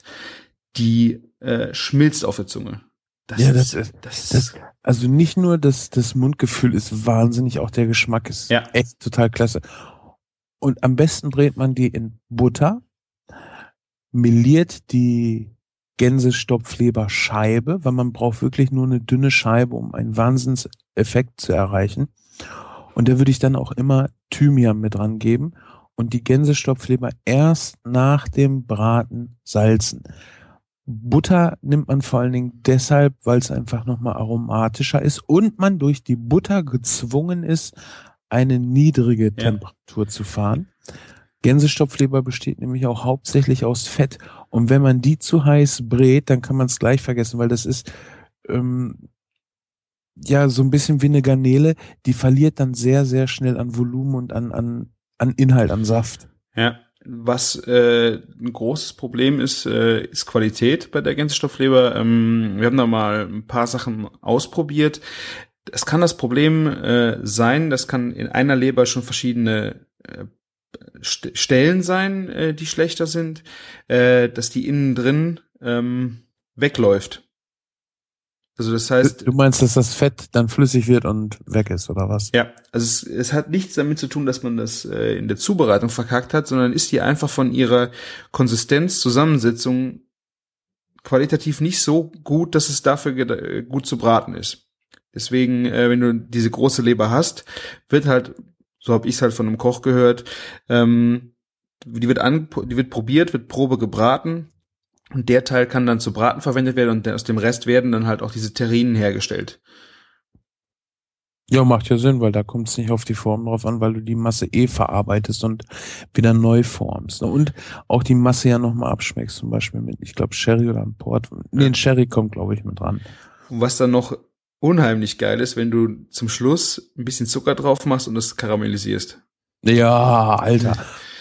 die äh, schmilzt auf der Zunge. Das ja, das ist, das, das, also nicht nur das, das Mundgefühl ist wahnsinnig, auch der Geschmack ist ja. echt total klasse. Und am besten dreht man die in Butter, meliert die Gänsestopfleberscheibe, weil man braucht wirklich nur eine dünne Scheibe, um einen Wahnsinnseffekt zu erreichen. Und da würde ich dann auch immer Thymian mit dran geben und die Gänsestopfleber erst nach dem Braten salzen. Butter nimmt man vor allen Dingen deshalb, weil es einfach nochmal aromatischer ist und man durch die Butter gezwungen ist, eine niedrige ja. Temperatur zu fahren. Gänsestopfleber besteht nämlich auch hauptsächlich aus Fett. Und wenn man die zu heiß brät, dann kann man es gleich vergessen, weil das ist ähm, ja so ein bisschen wie eine Garnele, die verliert dann sehr, sehr schnell an Volumen und an, an, an Inhalt, an Saft. Ja, was äh, ein großes Problem ist, äh, ist Qualität bei der Gänsestoffleber. Ähm, wir haben da mal ein paar Sachen ausprobiert. Es kann das Problem äh, sein, das kann in einer Leber schon verschiedene äh, St Stellen sein, äh, die schlechter sind, äh, dass die innen drin ähm, wegläuft. Also das heißt. Du meinst, dass das Fett dann flüssig wird und weg ist, oder was? Ja, also es, es hat nichts damit zu tun, dass man das äh, in der Zubereitung verkackt hat, sondern ist die einfach von ihrer Konsistenz, Zusammensetzung qualitativ nicht so gut, dass es dafür gut zu braten ist. Deswegen, äh, wenn du diese große Leber hast, wird halt, so habe ich es halt von einem Koch gehört, ähm, die wird an, die wird probiert, wird Probe gebraten und der Teil kann dann zu Braten verwendet werden und aus dem Rest werden dann halt auch diese Terrinen hergestellt. Ja, macht ja Sinn, weil da kommt es nicht auf die Form drauf an, weil du die Masse eh verarbeitest und wieder neu formst. Ne? Und auch die Masse ja nochmal abschmeckst, zum Beispiel mit, ich glaube, Sherry oder ein Port. Nee, ein Sherry kommt, glaube ich, mit dran. Was dann noch unheimlich geil ist, wenn du zum Schluss ein bisschen Zucker drauf machst und das karamellisierst. Ja, Alter.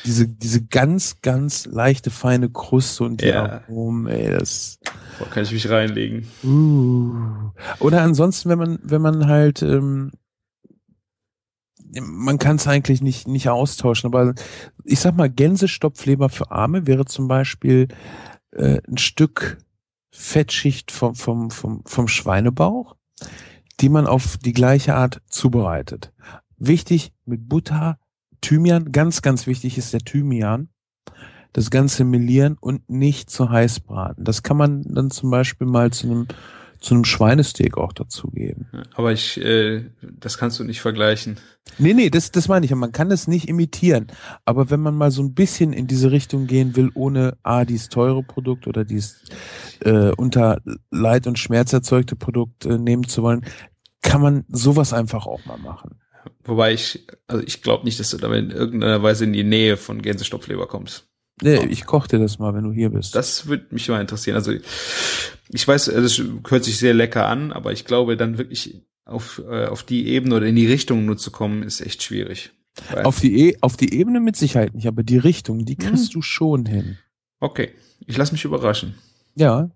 Diese, diese ganz, ganz leichte, feine Kruste und die Ja. Aromen, ey, das. Boah, kann ich mich reinlegen. Uh. Oder ansonsten, wenn man, wenn man halt, ähm, man kann es eigentlich nicht, nicht austauschen, aber ich sag mal, Gänsestopfleber für Arme wäre zum Beispiel äh, ein Stück Fettschicht vom, vom, vom, vom Schweinebauch, die man auf die gleiche Art zubereitet. Wichtig mit Butter, Thymian, ganz, ganz wichtig ist der Thymian. Das Ganze melieren und nicht zu heiß braten. Das kann man dann zum Beispiel mal zu einem, zu einem Schweinesteak auch dazugeben. Aber ich, äh, das kannst du nicht vergleichen. Nee, nee, das, das meine ich. Man kann es nicht imitieren. Aber wenn man mal so ein bisschen in diese Richtung gehen will, ohne A, dieses teure Produkt oder dieses äh, unter Leid und Schmerz erzeugte Produkt äh, nehmen zu wollen, kann man sowas einfach auch mal machen. Wobei ich, also ich glaube nicht, dass du damit in irgendeiner Weise in die Nähe von Gänsestopfleber kommst. Nee, ich koche dir das mal, wenn du hier bist. Das würde mich mal interessieren. Also ich weiß, es hört sich sehr lecker an, aber ich glaube, dann wirklich auf, äh, auf die Ebene oder in die Richtung nur zu kommen, ist echt schwierig. Auf, die e auf die Ebene mit Sicherheit nicht, aber die Richtung, die kriegst du schon hin. okay, ich lasse mich überraschen. Ja.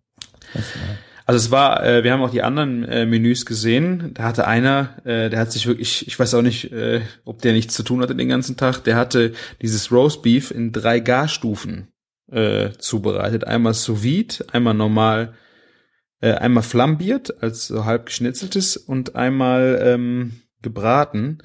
Das war- Also es war, äh, wir haben auch die anderen äh, Menüs gesehen. Da hatte einer, äh, der hat sich wirklich, ich weiß auch nicht, äh, ob der nichts zu tun hatte den ganzen Tag. Der hatte dieses Roastbeef in drei Garstufen äh, zubereitet. Einmal sous vide, einmal normal, äh, einmal flambiert als so halb geschnitzeltes und einmal ähm, gebraten.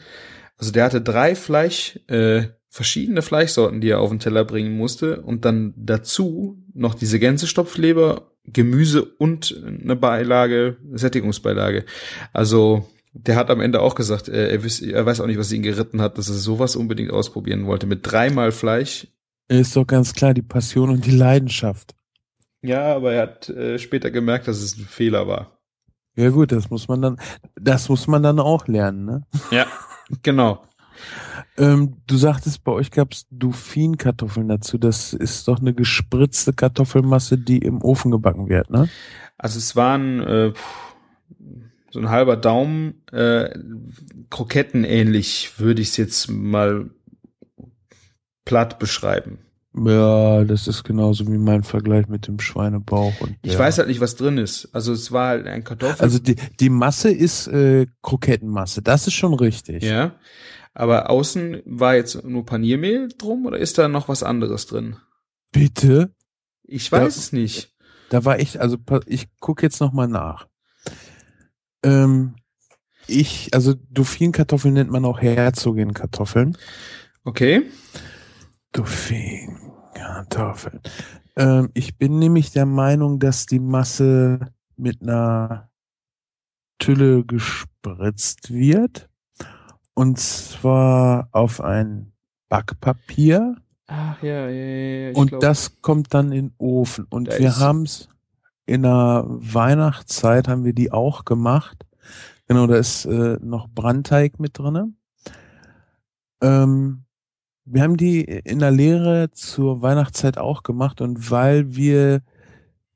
Also der hatte drei Fleisch, äh, verschiedene Fleischsorten, die er auf den Teller bringen musste und dann dazu noch diese Gänsestopfleber, Gemüse und eine Beilage, Sättigungsbeilage. Also der hat am Ende auch gesagt, äh, er, wiss, er weiß auch nicht, was ihn geritten hat, dass er sowas unbedingt ausprobieren wollte. Mit dreimal Fleisch. Ist doch ganz klar die Passion und die Leidenschaft. Ja, aber er hat äh, später gemerkt, dass es ein Fehler war. Ja gut, das muss man dann, das muss man dann auch lernen, ne? Ja, genau. Ähm, du sagtest, bei euch gab's Dauphin-Kartoffeln dazu. Das ist doch eine gespritzte Kartoffelmasse, die im Ofen gebacken wird, ne? Also es waren äh, so ein halber Daumen, äh, Kroketten ähnlich, würde ich es jetzt mal platt beschreiben. Ja, das ist genauso wie mein Vergleich mit dem Schweinebauch. Und Ich ja. weiß halt nicht, was drin ist. Also es war halt ein Kartoffel. Also die, die Masse ist äh, Krokettenmasse. Das ist schon richtig. ja. Aber außen war jetzt nur Paniermehl drum oder ist da noch was anderes drin? Bitte? Ich weiß Ja. es nicht. Da war ich, also ich gucke jetzt noch mal nach. Ähm, ich, also Dauphin-Kartoffeln nennt man auch Herzogin-Kartoffeln. Okay. Dauphin-Kartoffeln. Ähm, ich bin nämlich der Meinung, dass die Masse mit einer Tülle gespritzt wird. Und zwar auf ein Backpapier. Ach ja, ja, ja. Und das kommt dann in den Ofen. Und wir ist- haben's in der Weihnachtszeit haben wir die auch gemacht. Genau, da ist äh, noch Brandteig mit drinne. Ähm, wir haben die in der Lehre zur Weihnachtszeit auch gemacht und weil wir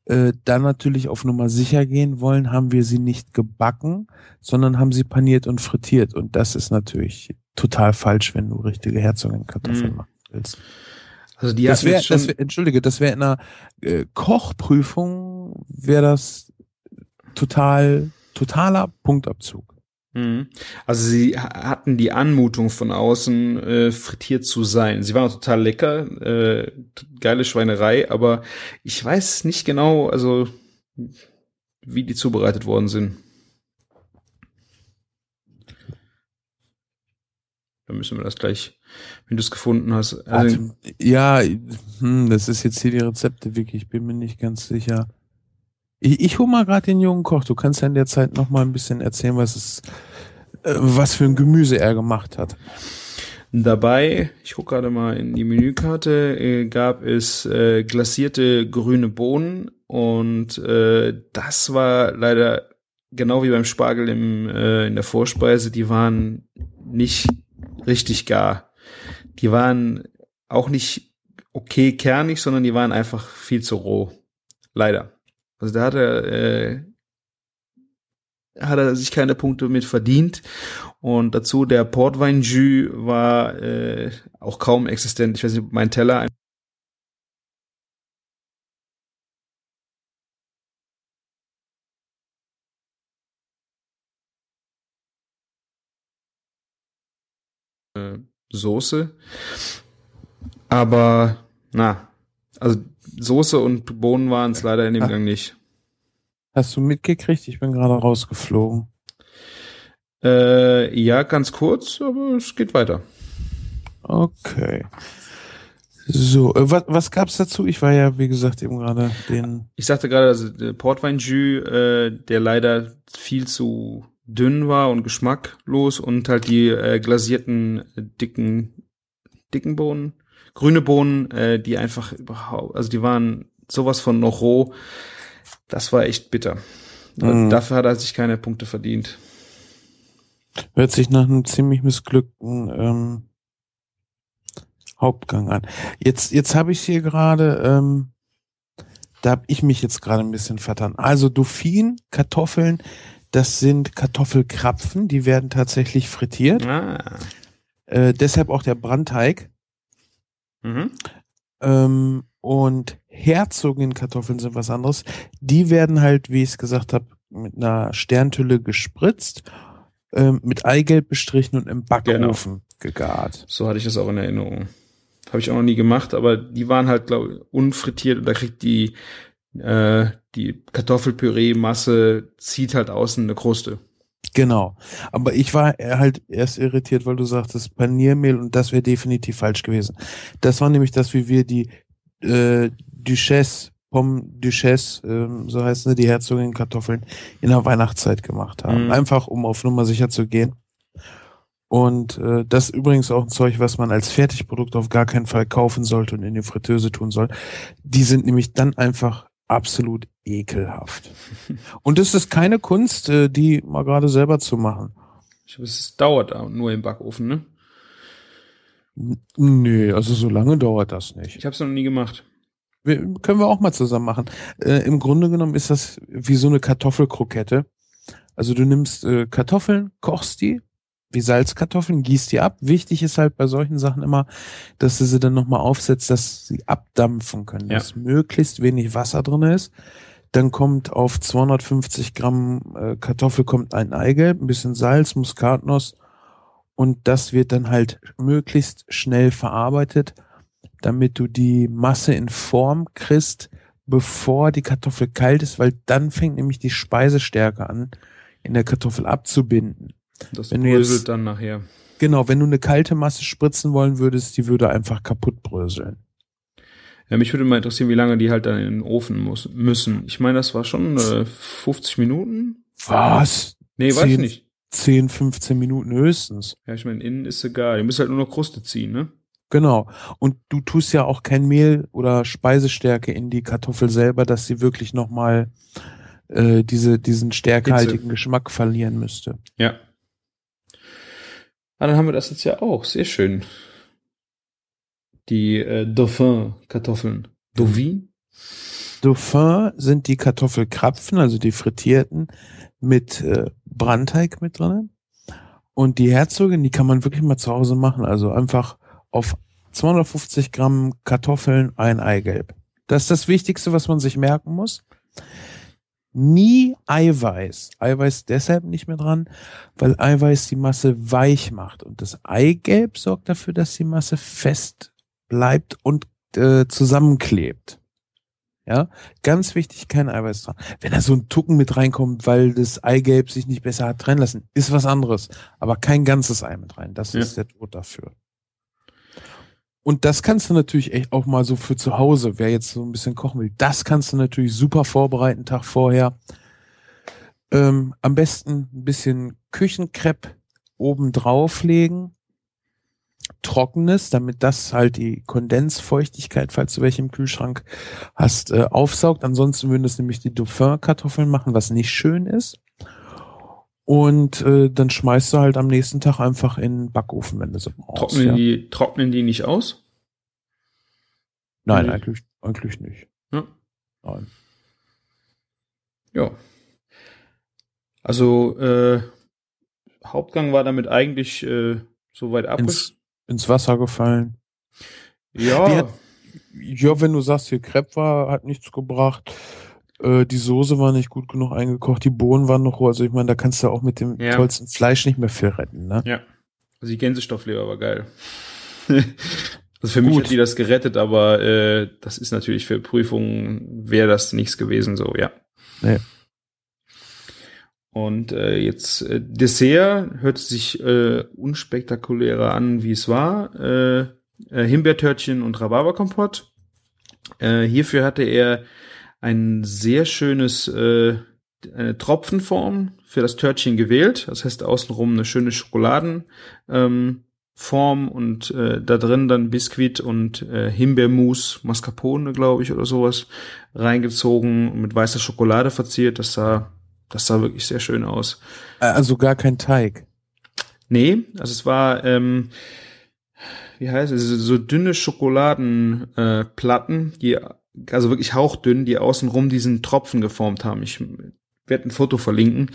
äh, dann natürlich auf Nummer sicher gehen wollen, haben wir sie nicht gebacken, sondern haben sie paniert und frittiert. Und das ist natürlich total falsch, wenn du richtige Herzogin-Kartoffeln Mm. machen willst. Also die Das wäre, wär, entschuldige, das wäre in einer äh, Kochprüfung wäre das total totaler Punktabzug. Mhm. Also sie ha- hatten die Anmutung von außen äh, frittiert zu sein. Sie waren total lecker, äh, geile Schweinerei, aber ich weiß nicht genau, also wie die zubereitet worden sind. Dann müssen wir das gleich, wenn du es gefunden hast. Also, Warte, ja, hm, das ist jetzt hier die Rezepte wirklich. Ich bin mir nicht ganz sicher. Ich, ich hole mal gerade den jungen Koch. Du kannst ja in der Zeit noch mal ein bisschen erzählen, was es, äh, was für ein Gemüse er gemacht hat. Dabei, ich gucke gerade mal in die Menükarte, äh, gab es äh, glasierte grüne Bohnen und äh, das war leider genau wie beim Spargel im, äh, in der Vorspeise, die waren nicht richtig gar. Die waren auch nicht okay kernig, sondern die waren einfach viel zu roh. Leider. Also da hat er, äh, hat er sich keine Punkte mit verdient. Und dazu der Portwein-Jus war äh, auch kaum existent. Ich weiß nicht, mein Teller äh, Soße. Aber, na, also Soße und Bohnen waren es leider in dem Ah. Gang nicht. Hast du mitgekriegt? Ich bin gerade rausgeflogen. Äh, ja, ganz kurz, aber es geht weiter. Okay. So, äh, was, was gab's dazu? Ich war ja, wie gesagt, eben gerade den. Ich sagte gerade, also der Portwein-Jus, äh, der leider viel zu dünn war und geschmacklos und halt die äh, glasierten dicken dicken Bohnen, grüne Bohnen, äh, die einfach überhaupt, also die waren sowas von noch roh. Das war echt bitter. Mhm. Dafür hat er sich keine Punkte verdient. Hört sich nach einem ziemlich missglückten ähm, Hauptgang an. Jetzt, jetzt habe ich hier gerade, ähm, da habe ich mich jetzt gerade ein bisschen vertan. Also Dauphine, Kartoffeln, das sind Kartoffelkrapfen, die werden tatsächlich frittiert. Ah. Äh, deshalb auch der Brandteig. Mhm. Ähm, und Herzogin-Kartoffeln sind was anderes. Die werden halt, wie ich es gesagt habe, mit einer Sterntülle gespritzt, ähm, mit Eigelb bestrichen und im Backofen gegart. So hatte ich das auch in Erinnerung. Habe ich auch noch nie gemacht, aber die waren halt, glaube ich, unfrittiert und da kriegt die, äh, die Kartoffelpüree-Masse zieht halt außen eine Kruste. Genau. Aber ich war halt erst irritiert, weil du sagtest Paniermehl und das wäre definitiv falsch gewesen. Das war nämlich das, wie wir die äh, Duchesse, Pomme Duchesse, ähm, so heißen sie, die Herzogin Kartoffeln in der Weihnachtszeit gemacht haben. Mhm. Einfach, um auf Nummer sicher zu gehen. Und äh, das ist übrigens auch ein Zeug, was man als Fertigprodukt auf gar keinen Fall kaufen sollte und in die Fritteuse tun soll. Die sind nämlich dann einfach absolut ekelhaft. Und es ist keine Kunst, äh, die mal gerade selber zu machen. Ich glaube, es dauert nur im Backofen, ne? Nee, also so lange dauert das nicht. Ich habe es noch nie gemacht. Wir, können wir auch mal zusammen machen. Äh, Im Grunde genommen ist das wie so eine Kartoffelkrokette. Also du nimmst äh, Kartoffeln, kochst die, wie Salzkartoffeln, gießt die ab. Wichtig ist halt bei solchen Sachen immer, dass du sie dann nochmal aufsetzt, dass sie abdampfen können, Ja. dass möglichst wenig Wasser drin ist. Dann kommt auf 250 Gramm äh, Kartoffel kommt ein Eigelb, ein bisschen Salz, Muskatnuss und das wird dann halt möglichst schnell verarbeitet, damit du die Masse in Form kriegst, bevor die Kartoffel kalt ist, weil dann fängt nämlich die Speisestärke an, in der Kartoffel abzubinden. Das Wenn bröselt jetzt- dann nachher. Genau, wenn du eine kalte Masse spritzen wollen würdest, die würde einfach kaputt bröseln. Ja, mich würde mal interessieren, wie lange die halt dann in den Ofen muss, müssen. Ich meine, das war schon äh, 50 Minuten? Was? Nee, weiß ich Zehn- nicht. 10, 15 Minuten höchstens. Ja, ich meine, innen ist egal. Die müssen halt nur noch Kruste ziehen, ne? Genau. Und du tust ja auch kein Mehl oder Speisestärke in die Kartoffel selber, dass sie wirklich nochmal äh, diese, diesen stärkehaltigen Geschmack verlieren müsste. Ja. Ah, dann haben wir das jetzt ja auch. Sehr schön. Die äh, Dauphin-Kartoffeln. Dauphin? Dauphin sind die Kartoffelkrapfen, also die frittierten, mit äh, Brandteig mit drin. Und die Herzogin, die kann man wirklich mal zu Hause machen. Also einfach auf 250 Gramm Kartoffeln ein Eigelb. Das ist das Wichtigste, was man sich merken muss. Nie Eiweiß. Eiweiß deshalb nicht mehr dran, weil Eiweiß die Masse weich macht. Und das Eigelb sorgt dafür, dass die Masse fest bleibt und äh, zusammenklebt. Ja, ganz wichtig, kein Eiweiß dran. Wenn da so ein Tucken mit reinkommt, weil das Eigelb sich nicht besser hat trennen lassen, ist was anderes. Aber kein ganzes Ei mit rein. Das Ja. ist der Tod dafür. Und das kannst du natürlich echt auch mal so für zu Hause, wer jetzt so ein bisschen kochen will, das kannst du natürlich super vorbereiten, Tag vorher. Ähm, am besten ein bisschen Küchenkrepp oben drauflegen. Trockenes, damit das halt die Kondensfeuchtigkeit, falls du welche im Kühlschrank hast, äh, aufsaugt. Ansonsten würden das nämlich die Dauphin-Kartoffeln machen, was nicht schön ist. Und äh, dann schmeißt du halt am nächsten Tag einfach in den Backofen, wenn du so brauchst. Trocknen, ja. die, trocknen die nicht aus? Nein, Nee. eigentlich, eigentlich nicht. Ja. Nein. Ja. Also, äh, Hauptgang war damit eigentlich äh, soweit ab. Ins, ins Wasser gefallen. Ja, hat- Ja, wenn du sagst, hier Crepe war, hat nichts gebracht. Äh, die Soße war nicht gut genug eingekocht, die Bohnen waren noch roh. Also ich meine, da kannst du auch mit dem Ja. tollsten Fleisch nicht mehr viel retten, ne? ja. Also die Gänsestoffleber war geil. [laughs] also für mich Gut. hat die das gerettet, aber äh, das ist natürlich für Prüfungen wäre das nichts gewesen, so, ja. Nee. Und äh, jetzt äh, Dessert hört sich äh, unspektakulärer an, wie es war. Äh, äh, Himbeertörtchen und Rhabarberkompott. Äh, hierfür hatte er ein sehr schönes äh, eine Tropfenform für das Törtchen gewählt. Das heißt außenrum eine schöne Schokoladenform ähm, Form und äh, da drin dann Biskuit und äh, Himbeermus, Mascarpone, glaube ich, oder sowas reingezogen und mit weißer Schokolade verziert. Das sah, das sah wirklich sehr schön aus. Äh, Also gar kein Teig. Nee, also es war, ähm, wie heißt es, so dünne Schokoladenplatten, äh, Platten, die, also wirklich hauchdünn, die außenrum diesen Tropfen geformt haben. Ich werde ein Foto verlinken,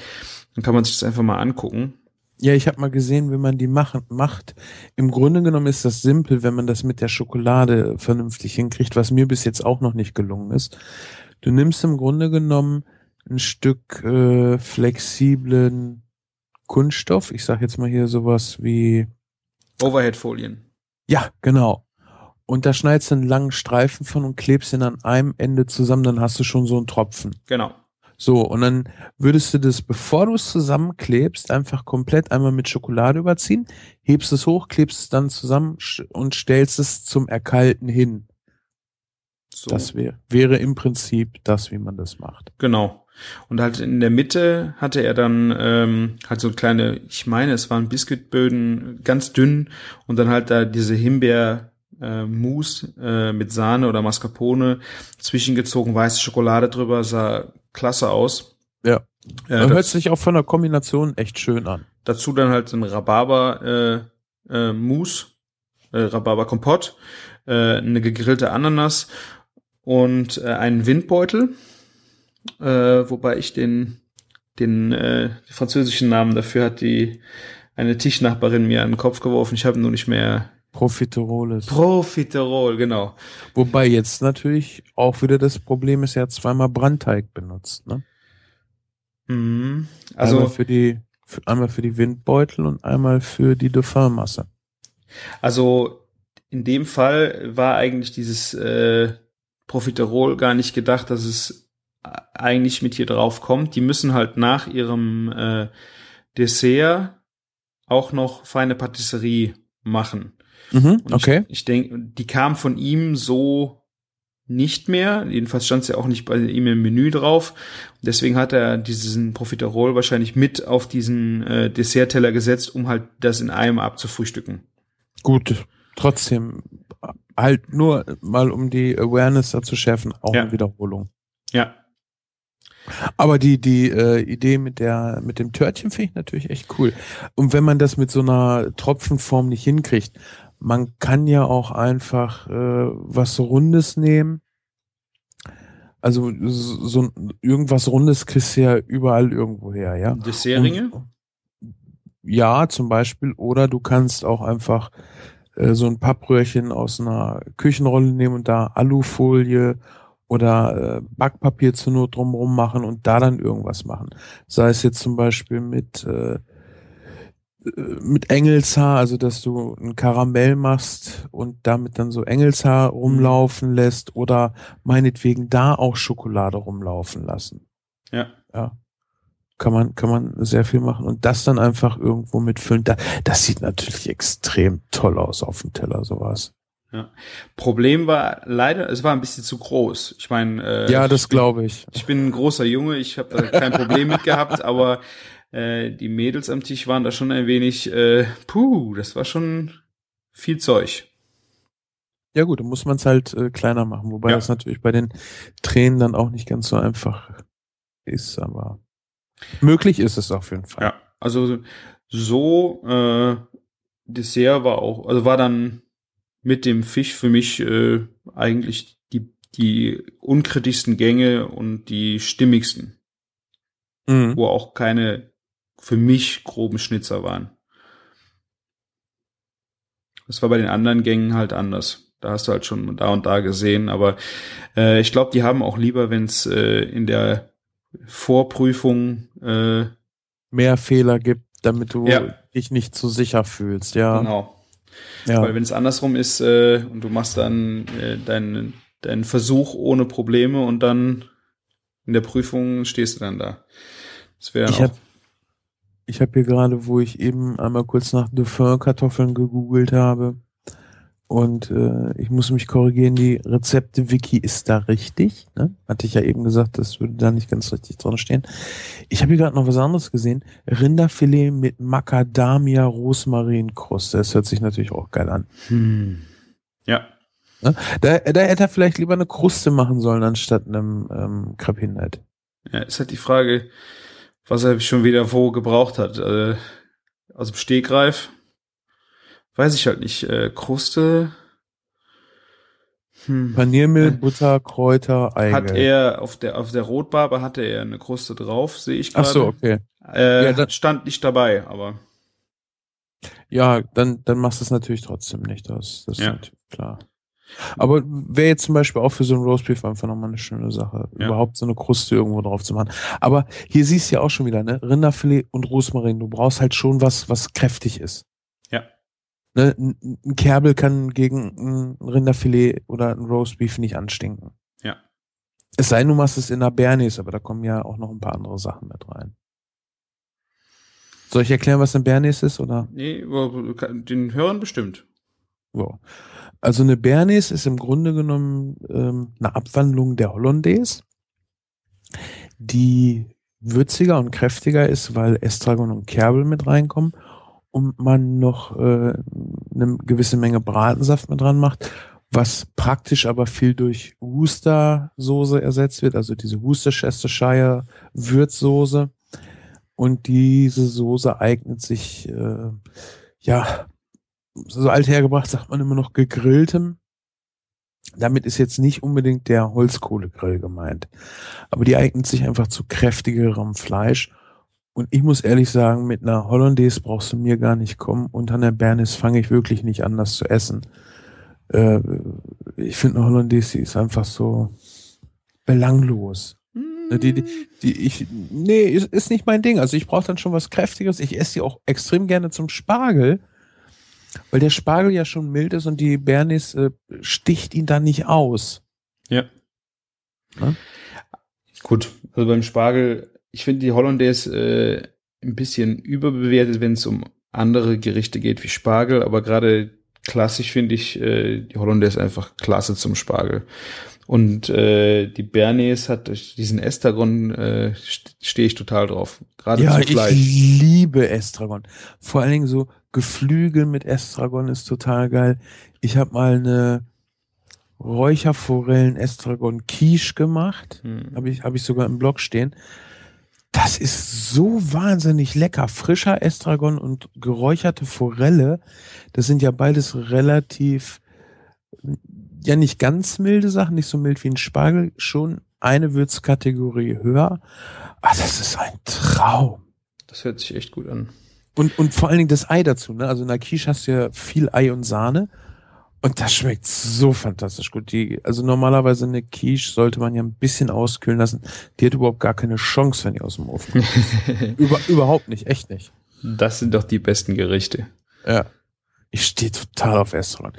dann kann man sich das einfach mal angucken. Ja, ich habe mal gesehen, wie man die machen, macht. Im Grunde genommen ist das simpel, wenn man das mit der Schokolade vernünftig hinkriegt, was mir bis jetzt auch noch nicht gelungen ist. Du nimmst im Grunde genommen ein Stück äh, flexiblen Kunststoff. Ich sage jetzt mal hier sowas wie Overhead-Folien. Ja, genau. Und da schneidest du einen langen Streifen von und klebst ihn an einem Ende zusammen, dann hast du schon so einen Tropfen. Genau. So, und dann würdest du das, bevor du es zusammenklebst, einfach komplett einmal mit Schokolade überziehen, hebst es hoch, klebst es dann zusammen und stellst es zum Erkalten hin. So. Das wär, wäre im Prinzip das, wie man das macht. Genau. Und halt in der Mitte hatte er dann ähm, halt so kleine, ich meine, es waren Biskuitböden, ganz dünn und dann halt da diese Himbeer äh, Mousse äh, mit Sahne oder Mascarpone zwischengezogen, weiße Schokolade drüber, sah klasse aus. Ja. Äh, Hört sich auch von der Kombination echt schön an. dazu dann halt ein Rhabarber äh, äh, Mousse, äh, Rhabarber Kompott, äh, eine gegrillte Ananas und äh, einen Windbeutel, äh, wobei ich den den äh, französischen Namen dafür hat die eine Tischnachbarin mir an den Kopf geworfen. Ich habe nur nicht mehr Profiteroles. Profiterol, genau. Wobei jetzt natürlich auch wieder das Problem ist, er hat zweimal Brandteig benutzt, ne? Mhm. einmal Also für die, für, einmal für die Windbeutel und einmal für die Dauphin-Masse. Also in dem Fall war eigentlich dieses äh, Profiterol gar nicht gedacht, dass es eigentlich mit hier drauf kommt. Die müssen halt nach ihrem äh, Dessert auch noch feine Patisserie machen. Mhm, okay. Ich, ich denke, die kam von ihm so nicht mehr. Jedenfalls stand es ja auch nicht bei ihm im Menü drauf. Deswegen hat er diesen Profiterol wahrscheinlich mit auf diesen äh, Dessertteller gesetzt, um halt das in einem abzufrühstücken. Gut, trotzdem halt nur mal um die Awareness da zu schärfen, auch Ja. eine Wiederholung. Ja, Aber die die äh, Idee mit der mit dem Törtchen finde ich natürlich echt cool. Und wenn man das mit so einer Tropfenform nicht hinkriegt, man kann ja auch einfach äh, was Rundes nehmen. Also so irgendwas Rundes kriegst du ja überall irgendwo her, ja. Dessertringe. Und- Ja, zum Beispiel. Oder du kannst auch einfach äh, so ein Pappröhrchen aus einer Küchenrolle nehmen und da Alufolie oder äh, Backpapier zur Not drumherum machen und da dann irgendwas machen. Sei es jetzt zum Beispiel mit äh, mit Engelshaar, also dass du ein Karamell machst und damit dann so Engelshaar rumlaufen lässt oder meinetwegen da auch Schokolade rumlaufen lassen Ja. ja, kann man, kann man sehr viel machen und das dann einfach irgendwo mitfüllen. Da, das sieht natürlich extrem toll aus auf dem Teller, sowas. Ja. Problem war leider, es war ein bisschen zu groß. Ich meine, äh, Ja, das glaube ich. ich bin ein großer Junge, ich habe äh, kein Problem mit gehabt, aber äh, die Mädels am Tisch waren da schon ein wenig, äh, puh, das war schon viel Zeug. Ja gut, dann muss man es halt äh, kleiner machen, wobei Ja. das natürlich bei den Tränen dann auch nicht ganz so einfach ist, aber möglich ist es auf jeden Fall. Ja, also so äh, Dessert war auch, also war dann mit dem Fisch für mich äh, eigentlich die die unkritischsten Gänge und die stimmigsten, Mhm. wo auch keine für mich groben Schnitzer waren. Das war bei den anderen Gängen halt anders. Da hast du halt schon da und da gesehen, aber äh, ich glaube, die haben auch lieber, wenn es äh, in der Vorprüfung äh, Mehr Fehler gibt, damit du Ja. dich nicht zu sicher fühlst, ja. genau ja. Weil wenn es andersrum ist äh, und du machst dann äh, deinen deinen Versuch ohne Probleme und dann in der Prüfung stehst du dann da. Das wäre Ich dann hab- Ich habe hier gerade, wo ich eben einmal kurz nach Dauphin-Kartoffeln gegoogelt habe und äh, ich muss mich korrigieren, die Rezepte-Wiki ist da richtig. Ne? Hatte ich ja eben gesagt, das würde da nicht ganz richtig drin stehen. Ich habe hier gerade noch was anderes gesehen. Rinderfilet mit Macadamia Rosmarinkruste. Das hört sich natürlich auch geil an. Hm. Ja, Da, da hätte er vielleicht lieber eine Kruste machen sollen, anstatt einem ähm, Crepinette. ja, ist halt die Frage, was er schon wieder wo gebraucht hat. Äh, aus dem Stegreif. Weiß ich halt nicht. Äh, Kruste. Hm. Paniermehl, Butter, Kräuter, Eigelb. Hat er auf der auf der Rotbarbe hatte er eine Kruste drauf, sehe ich Ach gerade. so, okay. Äh, Ja, stand nicht dabei, aber Ja, dann, dann machst du es natürlich trotzdem nicht. Das, das ist Ja. natürlich klar. Aber wäre jetzt zum Beispiel auch für so ein Roastbeef einfach nochmal eine schöne Sache, Ja. überhaupt so eine Kruste irgendwo drauf zu machen. Aber hier siehst du ja auch schon wieder, ne? Rinderfilet und Rosmarin. Du brauchst halt schon was, was kräftig ist. Ja. Ne? Ein, ein Kerbel kann gegen ein Rinderfilet oder ein Roastbeef nicht anstinken. Ja. Es sei denn, du machst es in einer Bernays, aber da kommen ja auch noch ein paar andere Sachen mit rein. Soll ich erklären, was eine Bernays ist, oder? nee, den Hörern bestimmt. So. Also eine Bernays ist im Grunde genommen ähm, eine Abwandlung der Hollandaise, die würziger und kräftiger ist, weil Estragon und Kerbel mit reinkommen und man noch äh, eine gewisse Menge Bratensaft mit dran macht, was praktisch aber viel durch Worcester-Soße ersetzt wird, also diese Worcestershire Würzsoße. Und diese Soße eignet sich, äh, ja, so alt hergebracht sagt man immer noch gegrilltem. Damit ist jetzt nicht unbedingt der Holzkohlegrill gemeint. Aber die eignet sich einfach zu kräftigerem Fleisch. Und ich muss ehrlich sagen, mit einer Hollandaise brauchst du mir gar nicht kommen. Und an der Bernis fange ich wirklich nicht an, das zu essen. Äh, ich finde eine Hollandaise, die ist einfach so belanglos. Ne, Die, die, die ich, nee, ist, ist nicht mein Ding. Also ich brauche dann schon was Kräftiges. Ich esse die auch extrem gerne zum Spargel, weil der Spargel ja schon mild ist und die Bernis äh, sticht ihn dann nicht aus. Ja. Ne? Gut, also beim Spargel, ich finde die Hollandaise äh, ein bisschen überbewertet, wenn es um andere Gerichte geht wie Spargel, aber gerade klassisch finde ich äh, die Hollandaise einfach klasse zum Spargel. Und äh, die Bernays hat durch diesen Estragon äh, st- stehe ich total drauf. Gerade Ja, zum ich Fleisch. liebe Estragon. Vor allen Dingen so Geflügel mit Estragon ist total geil. Ich habe mal eine Räucherforellen Estragon Quiche gemacht. Hm. Habe ich, hab ich sogar im Blog stehen. Das ist so wahnsinnig lecker. Frischer Estragon und geräucherte Forelle. Das sind ja beides relativ, ja nicht ganz milde Sachen, nicht so mild wie ein Spargel, schon eine Würzkategorie höher. Ah, das ist ein Traum. Das hört sich echt gut an. Und, und vor allen Dingen das Ei dazu, ne? Also in der Quiche hast du ja viel Ei und Sahne. Und das schmeckt so fantastisch gut. Die, also normalerweise eine Quiche sollte man ja ein bisschen auskühlen lassen. Die hat überhaupt gar keine Chance, wenn die aus dem Ofen kommt. [laughs] Über, überhaupt nicht, echt nicht. Das sind doch die besten Gerichte. Ja. Ich stehe total auf Estragon.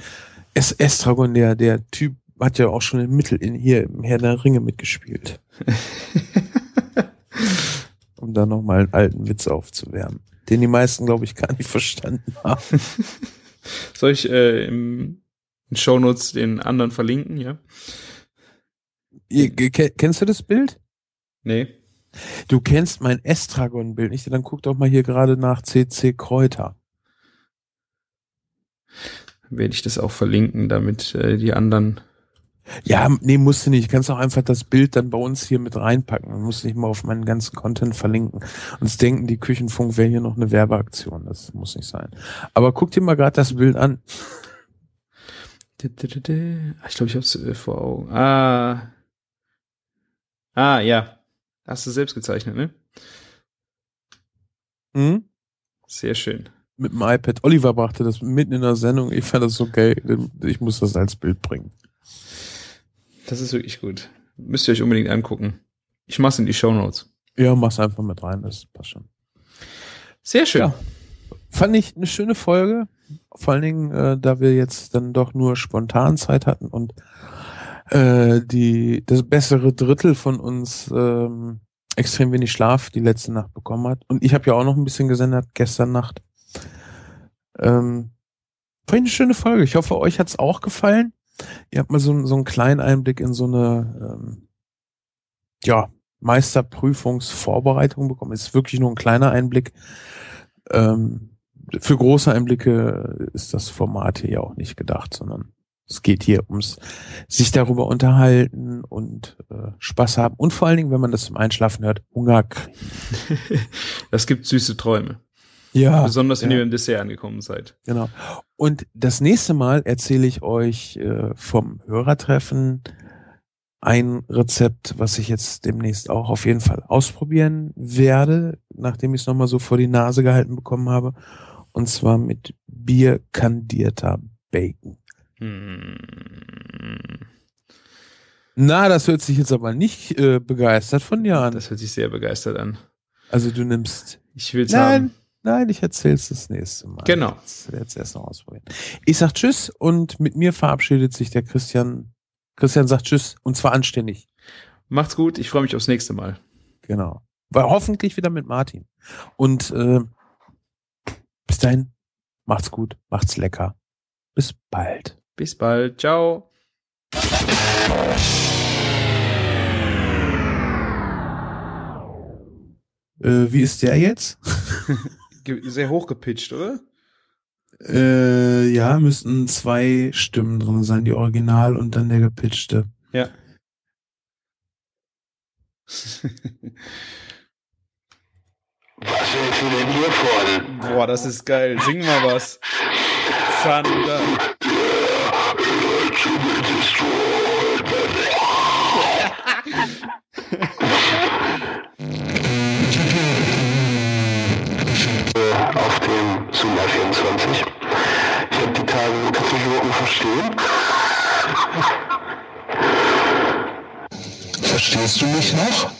Es, Estragon, der, der Typ hat ja auch schon im Mittel in hier im Herr der Ringe mitgespielt. [laughs] um da nochmal einen alten Witz aufzuwärmen. Den die meisten, glaube ich, gar nicht [laughs] verstanden haben. Soll ich äh, im in Shownotes den anderen verlinken, ja. Ihr, kennst du das Bild? Nee. Du kennst mein Estragon-Bild nicht? Dann guck doch mal hier gerade nach CC Kräuter. Werde ich das auch verlinken, damit äh, die anderen. Ja, nee, musst du nicht. Kannst auch einfach das Bild dann bei uns hier mit reinpacken. Du musst nicht mal auf meinen ganzen Content verlinken. Uns denken, die Küchenfunk wäre hier noch eine Werbeaktion. Das muss nicht sein. Aber guck dir mal gerade das Bild an. Ich glaube, ich habe es äh, vor Augen. Ah. Ah, ja. Hast du selbst gezeichnet, ne? Hm? Sehr schön. Mit dem iPad. Oliver brachte das mitten in der Sendung. Ich fand das so geil. Ich muss das als Bild bringen. Das ist wirklich gut. Müsst ihr euch unbedingt angucken. Ich mach's in die Show Notes. Ja, mach's einfach mit rein. Das passt schon. Sehr schön. Ja. Fand ich eine schöne Folge. Vor allen Dingen, äh, da wir jetzt dann doch nur spontan Zeit hatten und äh, die das bessere Drittel von uns ähm, extrem wenig Schlaf die letzte Nacht bekommen hat. Und ich habe ja auch noch ein bisschen gesendet gestern Nacht. Ähm, fand ich eine schöne Folge. Ich hoffe, euch hat's auch gefallen. Ihr habt mal so, so einen kleinen Einblick in so eine ähm, ja, Meisterprüfungsvorbereitung bekommen. Ist wirklich nur ein kleiner Einblick. Ähm, für große Einblicke ist das Format hier ja auch nicht gedacht, sondern es geht hier ums sich darüber unterhalten und äh, Spaß haben und vor allen Dingen, wenn man das zum Einschlafen hört, Hunger kriegen. [laughs] Das gibt süße Träume. Ja, Besonders wenn ja. ihr im Dessert angekommen seid. Genau. Und das nächste Mal erzähle ich euch äh, vom Hörertreffen ein Rezept, was ich jetzt demnächst auch auf jeden Fall ausprobieren werde, nachdem ich es nochmal so vor die Nase gehalten bekommen habe. Und zwar mit bierkandierter Bacon. Hm. Na, das hört sich jetzt aber nicht äh, begeistert von dir an. Das hört sich sehr begeistert an. Also du nimmst. Ich will's Nein, haben. Nein, ich erzähl's das nächste Mal. Genau. Jetzt, jetzt erst noch ausprobieren. Ich sag Tschüss und mit mir verabschiedet sich der Christian. Christian sagt Tschüss und zwar anständig. Macht's gut. Ich freue mich aufs nächste Mal. Genau. Weil hoffentlich wieder mit Martin. Und äh, bis dahin, macht's gut, macht's lecker. Bis bald. Bis bald. Ciao. Äh, wie ist der jetzt? [laughs] Sehr hoch gepitcht, oder? Äh, ja, müssten zwei Stimmen drin sein, die Original und dann der gepitchte. Ja. Was hältst du denn hiervon? Boah, das ist geil. Sing mal was. Thunder. Dem Suma 24. Ich habe die Tage so Kaffeegurken verstehen. Verstehst du mich noch?